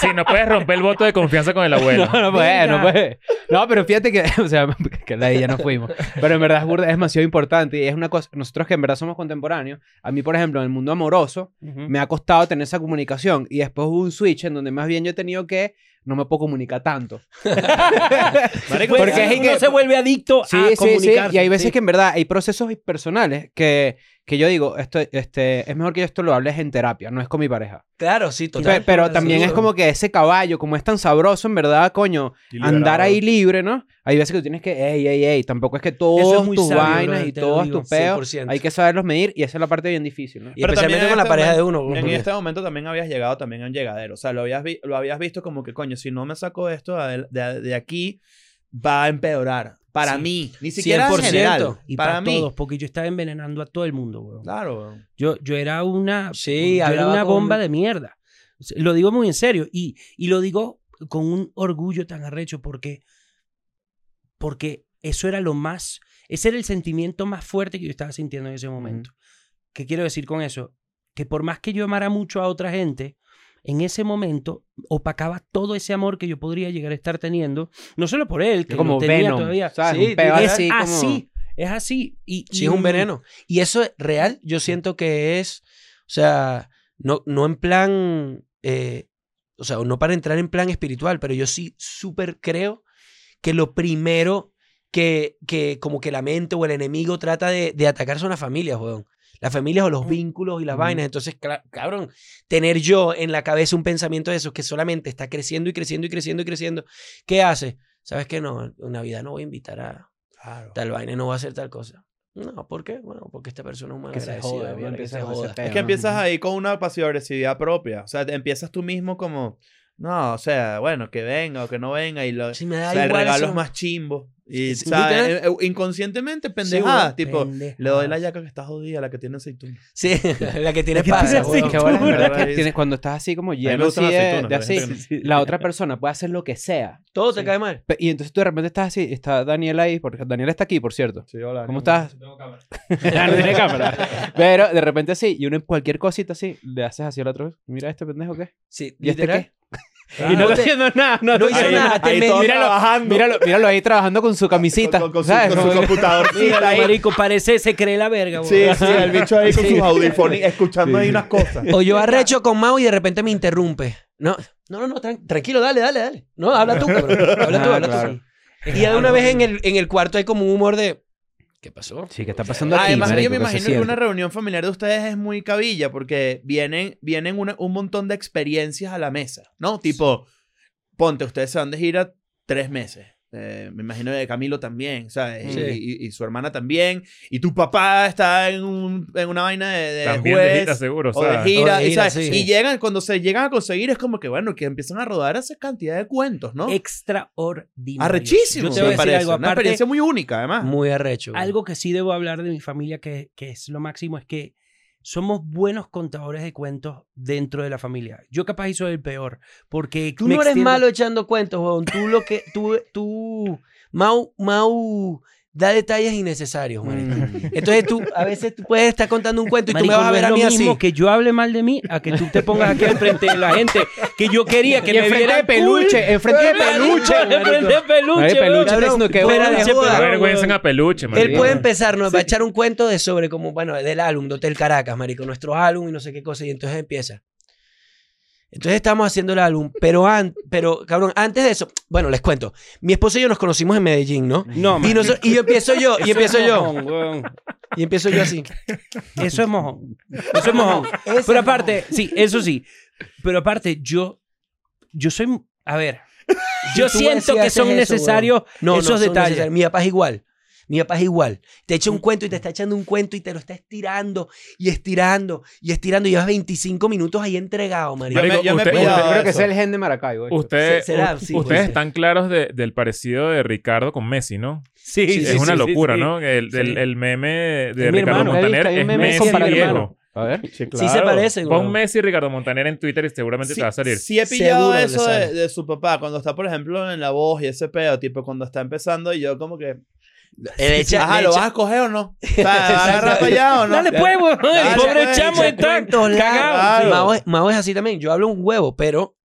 Sí, no puedes romper el voto de confianza con el abuelo. No, no puede, no puede. No, pero fíjate que, *laughs* o sea, que la de ella no fuimos. Pero en verdad es, burda- es demasiado importante y es una cosa, nosotros que en verdad somos contemporáneos, a mí, por ejemplo, en el mundo amoroso, me ha costado tener esa comunicación y después hubo un switch en donde más bien yo he tenido que no me puedo comunicar tanto. *laughs* Marico, Porque es que- uno se vuelve adicto Sí, a sí, sí. comunicarse. Y hay veces sí. que en verdad hay procesos personales que, que yo digo, esto, este, es mejor que yo esto lo hables en terapia, no es con mi pareja. Claro, sí, Pe- total. pero también es como que ese caballo, como es tan sabroso, en verdad, coño, Y andar ahí libre, ¿no? Hay veces que tú tienes que, ey, ey, ey, tampoco es que todas es tus sabio, vainas y todos tus peos, 100%. hay que saberlos medir y esa es la parte bien difícil, ¿no? Y Pero especialmente en con la este pareja de uno. En porque- este momento también habías llegado también a un llegadero. O sea, lo habías, vi- lo habías visto como que, coño, si no me saco esto de, de- de aquí, va a empeorar. Para Sí. mí. Ni siquiera en 100%. general. Y para para, mí. todos, porque yo estaba envenenando a todo el mundo, weón. Claro. weón. Yo, yo era una, Sí, yo era una con- bomba de mierda. Lo digo muy en serio y, y lo digo con un orgullo tan arrecho porque, porque eso era lo más, ese era el sentimiento más fuerte que yo estaba sintiendo en ese momento. ¿Qué quiero decir con eso? Que por más que yo amara mucho a otra gente, en ese momento opacaba todo ese amor que yo podría llegar a estar teniendo, no solo por él, que como lo tenía Venom, todavía. ¿sabes? Sí, es así, como... así, es así. Y, Sí, y es un veneno. Y eso es real, yo siento que es, o sea, no, no en plan, eh, o sea, no para entrar en plan espiritual, pero yo sí súper creo que lo primero que, que como que la mente o el enemigo trata de, de atacar son las familias, weón. Las familias o los vínculos y las Ujú. vainas. Entonces, cabrón, tener yo en la cabeza un pensamiento de esos que solamente está creciendo y creciendo y creciendo y creciendo, ¿qué hace? ¿Sabes qué? No, en Navidad no voy a invitar a, Claro. tal vaina no va a hacer tal cosa. No, ¿por qué? Bueno, porque esta persona es un Que se joda, uno que empieza se joda. peo, Es que ¿no? empiezas ahí con una pasivo-agresividad propia. O sea, empiezas tú mismo como, no, o sea, bueno, que venga o que no venga. Y lo, Sí, me da o sea, el igual regalo eso. es más chimbo. Y, Sí, ¿sabes? literal. Eh, eh, Inconscientemente, pendejadas. weón, tipo, Pendejadas. le doy la yaca que está jodida, la que tiene aceituna. Sí, *laughs* la que tiene pasa, cuando estás así como lleno así de, de así, la otra persona puede hacer lo que sea. Todo te Sí. cae mal. Y entonces tú de repente estás así, está Daniel ahí, porque Daniel está aquí, por cierto. Sí, hola. ¿Cómo estás? *laughs* Ya no tiene cámara. *laughs* Pero de repente así, y uno en cualquier cosita así, le haces así al otro. Mira este pendejo qué. Sí, ¿Y este qué? Y no está haciendo nada. No, No está hizo haciendo nada, te ahí Míralo, trabajando. Míralo, míralo ahí trabajando con su camisita. Con, con su, ¿sabes? con su computadorcita ahí. marico, parece, se cree la verga, Sí, sí, el bicho ahí con sus audífonos escuchando ahí unas cosas. O yo arrecho con Mau y de repente me interrumpe. No, no, no, no, tran- tranquilo, dale, dale, dale. No, habla tú, cabrón. Habla tú, Ah, habla claro. tú. Y de una vez en el, en el cuarto hay como un humor de... ¿Qué pasó? Sí, ¿qué está pasando aquí, Además, marico? yo me ¿Qué se imagino que una reunión familiar de ustedes es muy cabilla porque vienen, vienen una- un montón de experiencias a la mesa, ¿no? Tipo, ponte, ustedes se van de gira tres meses. Eh, me imagino que Camilo también, ¿sabes? Sí. Y, y- y su hermana también. Y tu papá está en, un- en una vaina de, de También juez. de gira, seguro. O o de gira, o de y, gira, ¿sabes? sí. y llegan, cuando se llegan a conseguir, es como que, bueno, que empiezan a rodar esa cantidad de cuentos, ¿no? Extraordinario. Arrechísimo, Yo te voy a me decir parece. algo Una aparte. experiencia muy única, además. Muy arrecho. Algo que sí debo hablar de mi familia, que, que es lo máximo, es que somos buenos contadores de cuentos dentro de la familia. Yo capaz soy el peor, porque Tú no eres extiendo- malo echando cuentos, weón. Tú lo que. Tú. tú Mau, Mau da detalles innecesarios, marico. Mm. *laughs* Entonces tú, a veces tú puedes estar contando un cuento y Marico, tú me vas a no ver es a lo mí así. mismo que yo hable mal de mí a que tú te pongas aquí enfrente de la gente que yo quería que Y me enfrente vieran de peluche, cool. enfrente de peluche. enfrente de peluche, peluche diciendo que avergüencen a peluche, Él marico. puede empezar, nos va a echar un cuento de sobre como, bueno, del álbum de Hotel Caracas, marico, nuestro álbum y no sé qué cosa, y entonces empieza. Entonces estamos haciendo el álbum, pero, an- pero cabrón, antes de eso, bueno, les cuento. Mi esposa y yo nos conocimos en Medellín, ¿no? No, Y, y yo empiezo yo, y empiezo yo, mojón, weón. y empiezo yo así. Eso es mojón. Eso es mojón. *laughs* Pero aparte, sí, eso sí. Pero aparte, yo, yo soy, a ver, *laughs* yo siento que son eso, necesarios No, esos no, detalles. necesarios. Mi papá es igual. Mi papá es igual. Te echa un cuento y te está echando un cuento y te lo está estirando y estirando y estirando. Y llevas 25 minutos ahí entregado, marico. Yo me, yo me usted- Yo creo que es el gen de Maracaibo. Usted- Se- será, sí, ustedes están claros de- del parecido de Ricardo con Messi, ¿no? Sí, sí, es sí, una sí, locura, sí. ¿no? El, Sí. el- el meme de Ricardo. Montaner es Messi viejo. A ver. Sí, Sí se claro. parecen. Pon. Messi y Ricardo Montaner en Twitter y seguramente Sí, te va a salir. sí he pillado Seguro eso de, de su papá cuando está, por ejemplo, en la voz y ese pedo, tipo cuando está empezando y yo como que, Él echa- ajá, le ¿lo echa- vas a coger o no? O sea, ¿vas a agarrar allá o no? Dale, pues, weón. El Dale, pobre pues, chamo está cagado. Claro. Mao es, Mao es así también. Yo hablo un huevo, pero.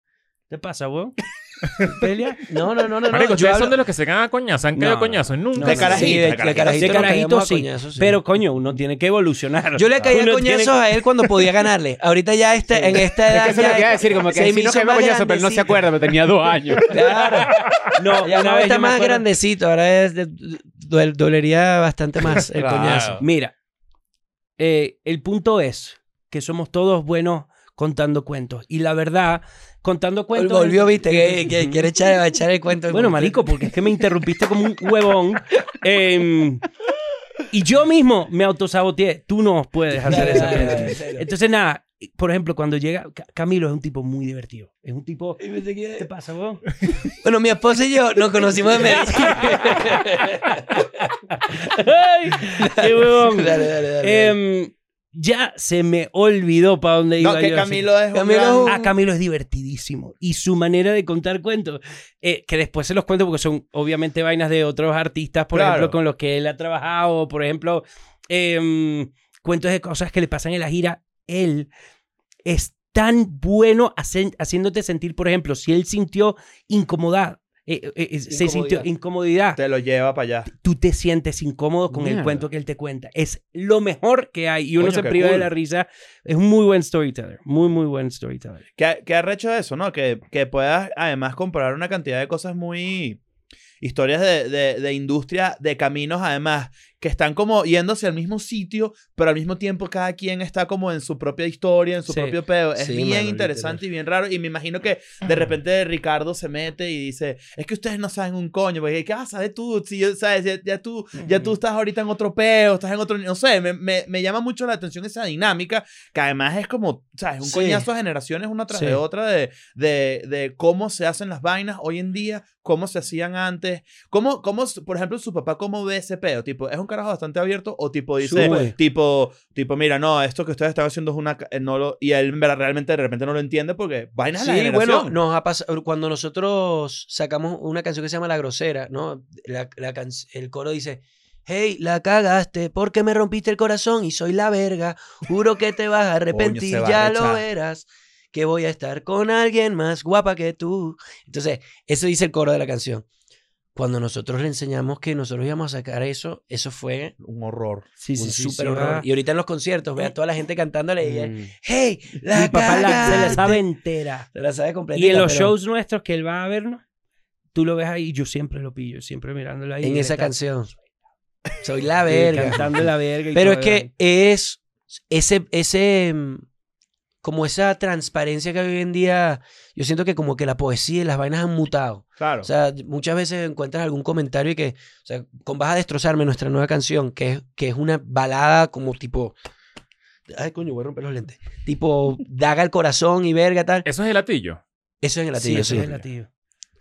¿Qué pasa, weón? *laughs* ¿Pelea? No, no, no, no. no. Marico, Yo ustedes hablo- son de los que se cagan a coñazo. Han caído No, a coñazos. Nunca. De carajito, Sí, de, de de carajito. carajito. De carajito a sí. coñazos, sí. Pero, coño, uno tiene que evolucionar. Yo le caía Uno coñazos tiene- a él cuando podía ganarle. Ahorita ya este, en esta Es edad. que eso es lo que iba a decir, como que se si no hizo cae más coñazo, pero él no se acuerda, pero tenía dos años. Claro. No, Ya vez está más grandecito. Ahora es de- duel- dolería bastante más *laughs* el Claro. coñazo. Mira, eh, el punto es que somos todos buenos contando cuentos. Y la verdad, contando cuentos... Volvió, viste, que, *laughs* que quiere echar, echar el cuento. Bueno, marico, porque es que me interrumpiste como un huevón. Em, y yo mismo me autosaboteé. Tú no puedes hacer esa mierda. Entonces, nada, por ejemplo, cuando llega... Ca- Camilo es un tipo muy divertido. Es un tipo... ¿Qué pasa, huevón? *laughs* Bueno, mi esposa y yo nos conocimos en Medellín. *laughs* ¡Ay! ¡Qué huevón! dale, dale, dale. Em, ya se me olvidó para dónde iba No, que yo. Camilo es un Camilo gran- un- Ah, Camilo es divertidísimo. Y su manera de contar cuentos, eh, que después se los cuento porque son obviamente vainas de otros artistas, por Claro. ejemplo, con los que él ha trabajado, por ejemplo, em, cuentos de cosas que le pasan en la gira. Él es tan bueno haciéndote sentir, por ejemplo, si él sintió incomodidad, eh, eh, eh, se sintió Incomodidad. Te lo lleva para allá. tú te sientes incómodo con el cuento que él te cuenta. Es lo mejor que hay y uno Coño, se priva de la risa. Es un muy buen storyteller, muy, muy buen storyteller. ¿Qué, qué arrecho eso, no? Que, que puedas además comparar una cantidad de cosas muy... Historias de, de, de industria, de caminos además, que están como yéndose al mismo sitio, pero al mismo tiempo cada quien está como en su propia historia, en su Sí. propio pedo. Es Sí, bien mano, interesante y bien raro. Y me imagino que de repente Ricardo se mete y dice, es que ustedes no saben un coño, porque ¿qué vas a saber tú? Si yo, ¿sabes? Ya, ya tú, ya tú estás ahorita en otro peo, estás en otro... No sé, me, me, me llama mucho la atención esa dinámica, que además es como, ¿sabes? Un Sí. coñazo a generaciones una tras Sí. de otra de, de, de cómo se hacen las vainas hoy en día, cómo se hacían antes, cómo, cómo por ejemplo, su papá cómo ve ese peo, tipo, es un carajo bastante abierto o tipo dice, tipo, tipo, mira, no, esto que ustedes están haciendo es una... eh, No lo, y él realmente de repente no lo entiende porque vainas de la Sí, bueno, nos ha pasado cuando nosotros sacamos una canción que se llama La Grosera, ¿no? La, la can- el coro dice, hey, la cagaste porque me rompiste el corazón y soy la verga, juro que te vas a *laughs* arrepentir, se va a ya lo verás, que voy a estar con alguien más guapa que tú. Entonces, eso dice el coro de la canción. Cuando nosotros le enseñamos que nosotros íbamos a sacar eso, eso fue Un horror. Sí, un súper horror. Y ahorita en los conciertos, ve a toda la gente cantándole y ella, Mm. hey, la Mi papá la- se la cagaste". sabe entera. Se la sabe completa. Y en los shows nuestros que él va a vernos, tú lo ves ahí y yo siempre lo pillo, siempre mirándolo ahí. en esa está canción. Soy la sí, verga. Cantando la verga. y Pero es que es ese, ese, mm, como esa transparencia que hoy en día, yo siento que como que la poesía y las vainas han mutado. Claro. O sea, muchas veces encuentras algún comentario y que, o sea, con Vas a destrozarme nuestra nueva canción, que es, que es una balada como tipo, ay coño, voy a romper los lentes, tipo, daga el corazón y verga tal. Eso es el latillo. Eso es el Sí, latillo, eso sí. es el latido.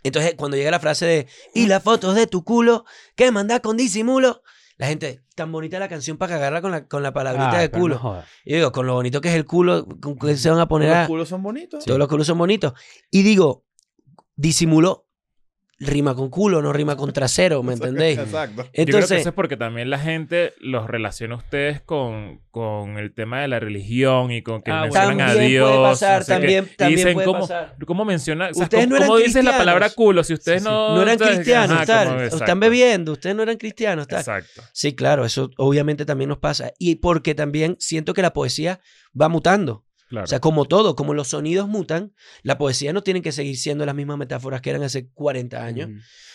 Entonces, cuando llega la frase de, y las fotos de tu culo que manda con disimulo, La gente, tan bonita la canción para cagarla con la, con la palabrita Ay, de culo. no. Y digo, con lo bonito que es el culo, con que se van a poner Los a... culos son bonitos. Todos los culos son bonitos. Y digo, disimuló, rima con culo, no rima con trasero, ¿me *laughs* entendéis? Exacto. Yo creo que Entonces, eso es porque también la gente los relaciona a ustedes con, con el tema de la religión y con que Ah, mencionan a También Dios. puede pasar, no sé qué. también- también dicen, puede ¿cómo, pasar. ¿cómo menciona? o sea, Ustedes ¿cómo, no eran cómo dicen la cristianos. palabra culo si ustedes Sí, sí. no... no eran ¿sabes? cristianos, Ajá, tal. como- Están bebiendo, ustedes no eran cristianos, tal. Exacto. Sí, claro, eso obviamente también nos pasa. Y porque también siento que la poesía va mutando. Claro. O sea, como todo, como los sonidos mutan, la poesía no tiene que seguir siendo las mismas metáforas que eran hace 40 años.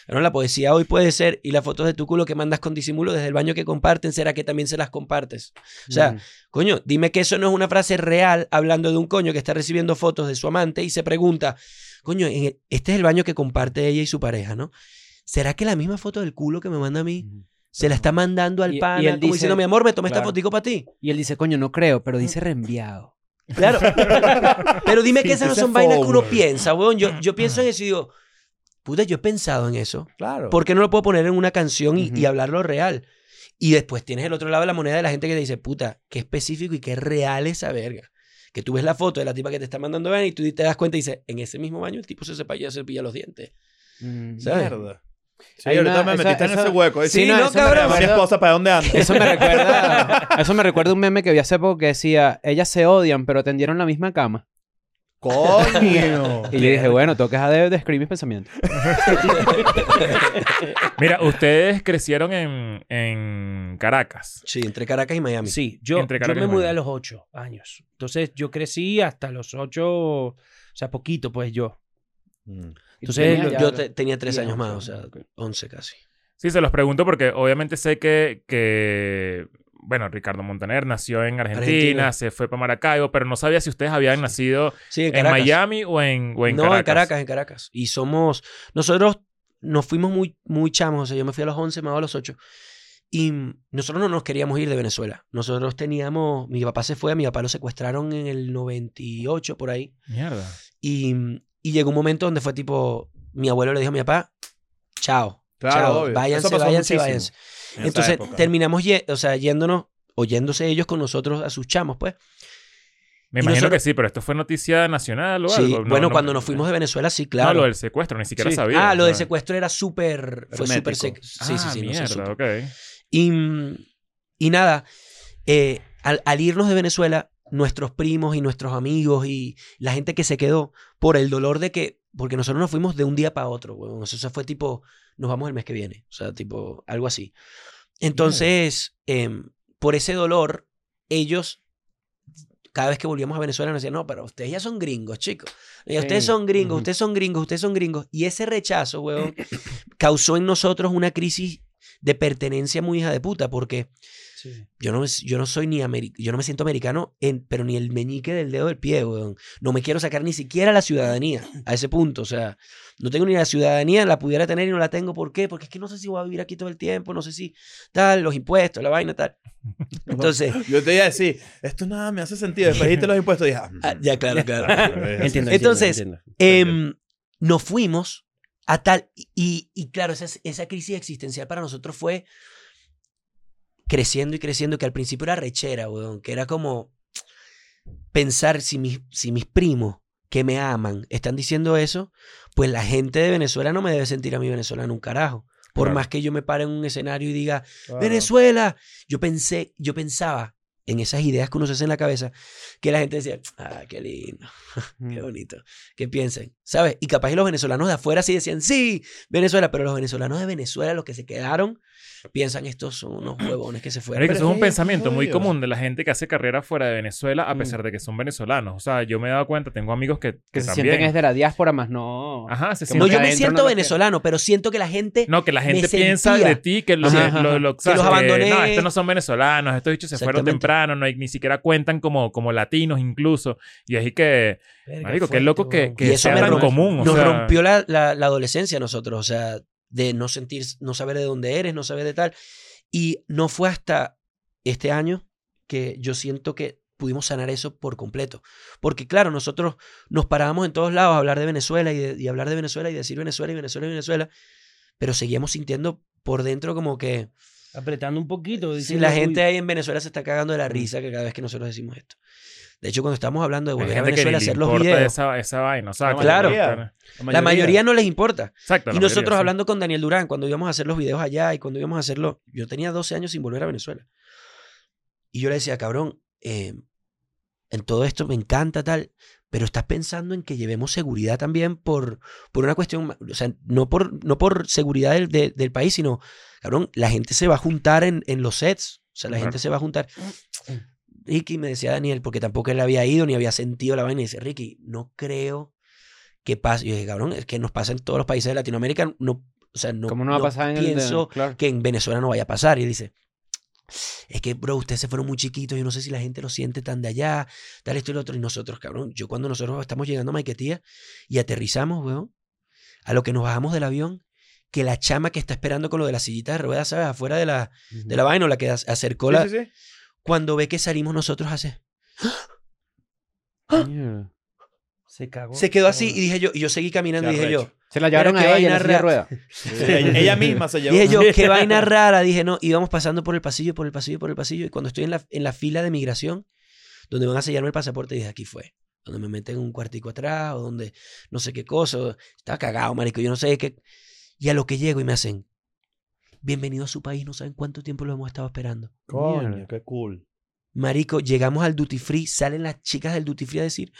Pero la poesía hoy puede ser, y las fotos de tu culo que mandas con disimulo desde el baño que comparten, ¿será que también se las compartes? O sea, coño, dime que eso no es una frase real hablando de un coño que está recibiendo fotos de su amante y se pregunta, coño, el- este es el baño que comparte ella y su pareja, ¿no? ¿Será que la misma foto del culo que me manda a mí se la está mandando al Y- y pana? él como dice- diciendo, mi amor, me tomé esta fotico para ti. Y él dice, coño, no creo, pero dice reenviado. Claro. *laughs* Pero dime que esas no son vainas que uno piensa, weón. Yo, yo pienso en eso y digo, puta, yo he pensado en eso. Claro. ¿Por qué no lo puedo poner en una canción y, Ujú. y hablarlo real? Y después tienes el otro lado de la moneda de la gente que te dice, puta, qué específico y qué real esa verga. Que tú ves la foto de la tipa que te está mandando ver y tú te das cuenta y dices, en ese mismo baño el tipo se cepilla, se cepilla los dientes. Mm. ¿sabes? Mierda. Sí, Hay ahorita una- me esa- metiste en esa- ese hueco. Sí, Sí, no, no, eso me cabrón. Mi recuerda- esposa, ¿para dónde anda? Eso me recuerda, *laughs* eso me recuerda un meme que vi hace poco que decía, ellas se odian, pero tendieron la misma cama. Coño. *laughs* Y yo dije, bueno, tengo que dejar de, de escribir mis pensamientos. *laughs* Mira, ustedes crecieron en, en Caracas. Sí, entre Caracas y Miami. Sí, yo, Entre yo Caracas me y mudé a los ocho años. Entonces yo crecí hasta los ocho, o sea, poquito pues yo. Mm. Entonces, tenía Yo te- tenía tres años más, o once, sea. 11 casi. Sí, se los pregunto porque obviamente sé que, que bueno, Ricardo Montaner nació en Argentina, Argentina. se fue para Maracaibo, pero no sabía si ustedes habían nacido Sí, en. Miami o en, o en no, Caracas. en Caracas, en Caracas. Y somos, nosotros nos fuimos muy, muy chamos, o sea, yo me fui a los 11, me a los 8. Y nosotros no nos queríamos ir de Venezuela. Nosotros teníamos, mi papá se fue, a mi papá lo secuestraron en el 98, por ahí. Mierda. Y, y llegó un momento donde fue tipo, mi abuelo le dijo a mi papá, chao, Claro, chao, obvio. váyanse, váyanse, váyanse. en Entonces época. terminamos, ye- o sea, yéndonos, oyéndose ellos con nosotros a sus chamos, pues. Me imagino nosotros- que sí, pero esto fue noticia nacional o Sí, algo. No, bueno, no- cuando nos fuimos de Venezuela, sí, claro. No, lo del secuestro, ni siquiera Sí. sabía. Ah, lo del secuestro era súper. Fue súper Sí, sí, Ah, sí. no se mierda, ok. Y, y nada, eh, al, al irnos de Venezuela, nuestros primos y nuestros amigos y la gente que se quedó por el dolor de que. Porque nosotros nos fuimos de un día para otro, weón. O sea, eso fue tipo, nos vamos el mes que viene. O sea, tipo, algo así. Entonces, em, por ese dolor, ellos. Cada vez que volvíamos a Venezuela nos decían, no, pero ustedes ya son gringos, chicos. Ya ustedes son gringos, ustedes son gringos, ustedes son gringos. Y ese rechazo, weón, causó en nosotros una crisis de pertenencia muy hija de puta, porque yo no, me- yo no soy ni yo no me siento americano, en, pero ni el meñique del dedo del pie, weón. No me quiero sacar ni siquiera la ciudadanía a ese punto. O sea, no tengo ni la ciudadanía, la pudiera tener y no la tengo. ¿Por qué? Porque es que no sé si voy a vivir aquí todo el tiempo, no sé si tal, los impuestos, la vaina, tal. *laughs* Entonces, *laughs* Yo te iba a decir, esto nada me hace sentido. Después dijiste los impuestos y dije, ah, ah, ya, claro, *laughs* claro. Entiendo, Entonces, entiendo, entiendo. Em, nos fuimos a tal. Y, y claro, esa, esa crisis existencial para nosotros fue creciendo y creciendo, que al principio era rechera, weón, que era como pensar si mis, si mis primos que me aman están diciendo eso, pues la gente de Venezuela no me debe sentir a mí venezolano un carajo. Por Claro. más que yo me pare en un escenario y diga, claro. Venezuela. Yo pensé, yo pensaba en esas ideas que uno se hace en la cabeza, que la gente decía, ah, qué lindo, *laughs* qué bonito, que piensen, ¿sabes? Y capaz y los venezolanos de afuera sí decían, sí, Venezuela, pero los venezolanos de Venezuela, los que se quedaron, piensan, estos son unos *clears throat* huevones que se fueron. Pero eso es un pensamiento muy común de la gente que hace carrera fuera de Venezuela a Mm. pesar de que son venezolanos. O sea, yo me he dado cuenta, tengo amigos que, Que que se también... sienten es de la diáspora, más no... Ajá, se Como No, sienten... yo me siento no venezolano, pero siento que la gente... No, que la gente me piensa sentía- de ti que, lo, Ajá, lo- lo- Que los abandoné. no, estos no son venezolanos, estos bichos se fueron Exactamente. Temprano, no hay, ni siquiera cuentan como, como latinos incluso. Y así que, Verga, marico, qué loco que, que sea tan común. o nos sea, rompió la, la- la adolescencia a nosotros, o sea, de no sentir, no saber de dónde eres, no saber de tal. Y no fue hasta este año que yo siento que pudimos sanar eso por completo. Porque claro, nosotros nos parábamos en todos lados a hablar de Venezuela y, de- y hablar de Venezuela y decir Venezuela y Venezuela y Venezuela, pero seguíamos sintiendo por dentro como que Apretando un poquito. Sí, diciendo, la "Uy, gente ahí en Venezuela se está cagando de la risa que cada vez que nosotros decimos esto. De hecho, cuando estamos hablando de volver a Venezuela hacer los videos, esa, esa vaina. O sea, La Claro. mayoría. la mayoría no les importa. Exacto. la Y nosotros mayoría, sí. hablando con Daniel Durán, cuando íbamos a hacer los videos allá y cuando íbamos a hacerlo, yo tenía 12 años sin volver a Venezuela. Y yo le decía, cabrón, eh, en todo esto me encanta tal, pero estás pensando en que llevemos seguridad también por, por una cuestión, o sea, no por, no por seguridad del, de- del país, sino, cabrón, la gente se va a juntar en, en los sets, o sea, la Claro. gente se va a juntar. Ricky me decía Daniel, porque tampoco él había ido ni había sentido la vaina, y dice, Ricky, no creo que pase. Y yo dije, cabrón, es que nos pasa en todos los países de Latinoamérica, no, o sea, no, ¿Cómo no va a pasar en el de- pienso claro. que en Venezuela no vaya a pasar. Y él dice, es que, bro, ustedes se fueron muy chiquitos, yo no sé si la gente lo siente tan de allá, tal esto y lo otro. Y nosotros, cabrón, yo cuando nosotros estamos llegando a Maiquetía y aterrizamos, weón, a lo que nos bajamos del avión, que la chama que está esperando con lo de la sillita de ruedas, ¿sabes? Afuera de la, de la vaina, o la que ac- acercó la... Sí, sí, sí. Cuando ve que salimos nosotros hace... Mierda. Se cagó. Se quedó así y dije yo, y yo seguí caminando y dije yo. Se la llevaron a ella en la. *laughs* Sí, ella, misma se llevó. Dije yo, qué vaina *laughs* rara. Dije, no, íbamos pasando por el pasillo, por el pasillo, por el pasillo. Y cuando estoy en la, en la fila de migración, donde van a sellarme el pasaporte, dije, aquí fue. Donde me meten un cuartico atrás, o donde no sé qué cosa. Estaba cagado, marico. Yo no sé qué. Y a lo que llego y me hacen, bienvenido a su país. No saben cuánto tiempo lo hemos estado esperando. Coño, qué cool. Marico, llegamos al duty free, salen las chicas del duty free a decir,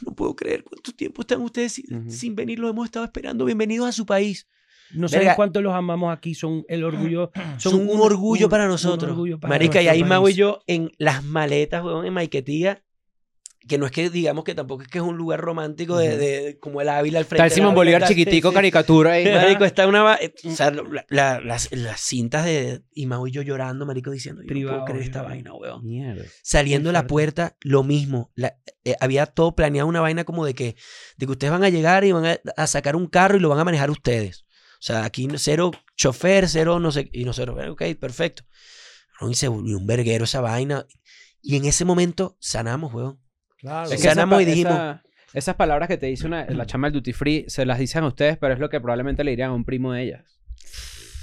no puedo creer cuánto tiempo están ustedes sin, sin venir, lo hemos estado esperando, bienvenidos a su país. No saben cuánto los amamos aquí. Son el orgullo. *clears throat* Son, un, orgullo para nosotros. orgullo para Marica, y ahí Mau y yo en las maletas, weón, en Maiquetía, que no es que digamos que tampoco es que es un lugar romántico de, de- como el Ávila al frente. Está el Simón Bolívar chiquitico, Sí, caricatura ahí. *laughs* Marico, está una... eh, O sea, la- la- las, las cintas de... Y Mau y yo llorando, marico, diciendo, yo no Privado, puedo creer esta vaina, weón. Mierda. Saliendo de la puerta, lo mismo. La- eh, había todo planeado una vaina como de que, de que ustedes van a llegar y van a, a sacar un carro y lo van a manejar ustedes. O sea, aquí no- cero chofer, cero no sé. Y nosotros, "Bueno, ok, perfecto. No, y se volvió un verguero esa vaina. Y en ese momento sanamos, weón. Claro. Es Es que esa y dijimos- esa- esas palabras que te dice una, la chama del duty free se las dicen a ustedes, pero es lo que probablemente le dirían a un primo de ellas.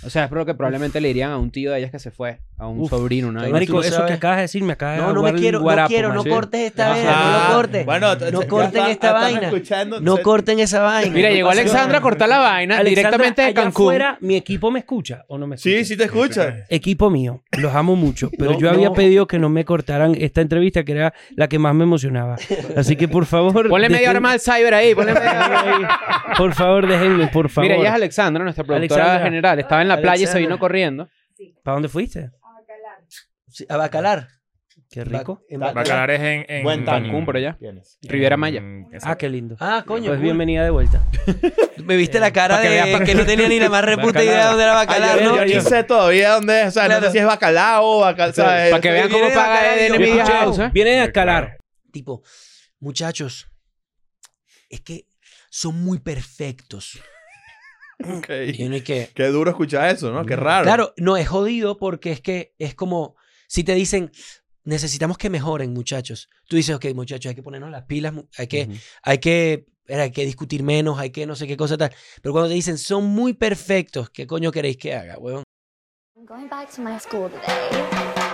O sea, es lo que probablemente le dirían a un tío de ellas que se fue, a un Uf. sobrino, una vaina Marico, eso sabes. que acabas de decir me acaba de No, no me quiero, no quiero, no cortes esta vaina, no lo cortes. Bueno, no corten esta vaina. No se- corten esa vaina. Mira, No llegó Alexandra a cortar la vaina Alexandra, directamente de allá Cancún. afuera, ¿mi equipo me escucha o no me escucha? Sí, sí te escucha. Equipo mío, los amo mucho, *laughs* pero No, yo había no. pedido que no me cortaran esta entrevista que era la que más me emocionaba. Así que por favor... *laughs* Ponle media hora más al cyber ahí, ponle media hora ahí. *laughs* Por favor, déjenme, por favor. Mira, ella es Alexandra, nuestra productora Alexandra. general. Estaba en la playa y se vino corriendo. ¿Para dónde fuiste? Sí, A Bacalar. Qué rico. En Bacalar. Bacalar es en, en Buen. Cancún, por allá. Riviera Maya. en- Ah, qué lindo. Ah, coño. Pues cool. bienvenida de vuelta. *laughs* Me viste la cara que de que no tenía ni la más reputa idea de dónde era Bacalar, yo, ¿no? yo sé todavía dónde es. O sea, no sé si es bacalao o bacalao. ¿sabes? Para que vean cómo Viene de paga Bacalar y de House, ¿eh? A. Tipo, muchachos, es que son muy perfectos. Ok. Y uno y que, *laughs* Qué duro escuchar eso, ¿no? Qué raro. Claro, no es jodido porque es que es como si te dicen necesitamos que mejoren, muchachos. Tú dices, ok, muchachos, hay que ponernos las pilas, hay que, hay que, era, hay que discutir menos, hay que no sé qué cosa tal. Pero cuando te dicen son muy perfectos, ¿qué coño queréis que haga, weón? I'm going back to my school today.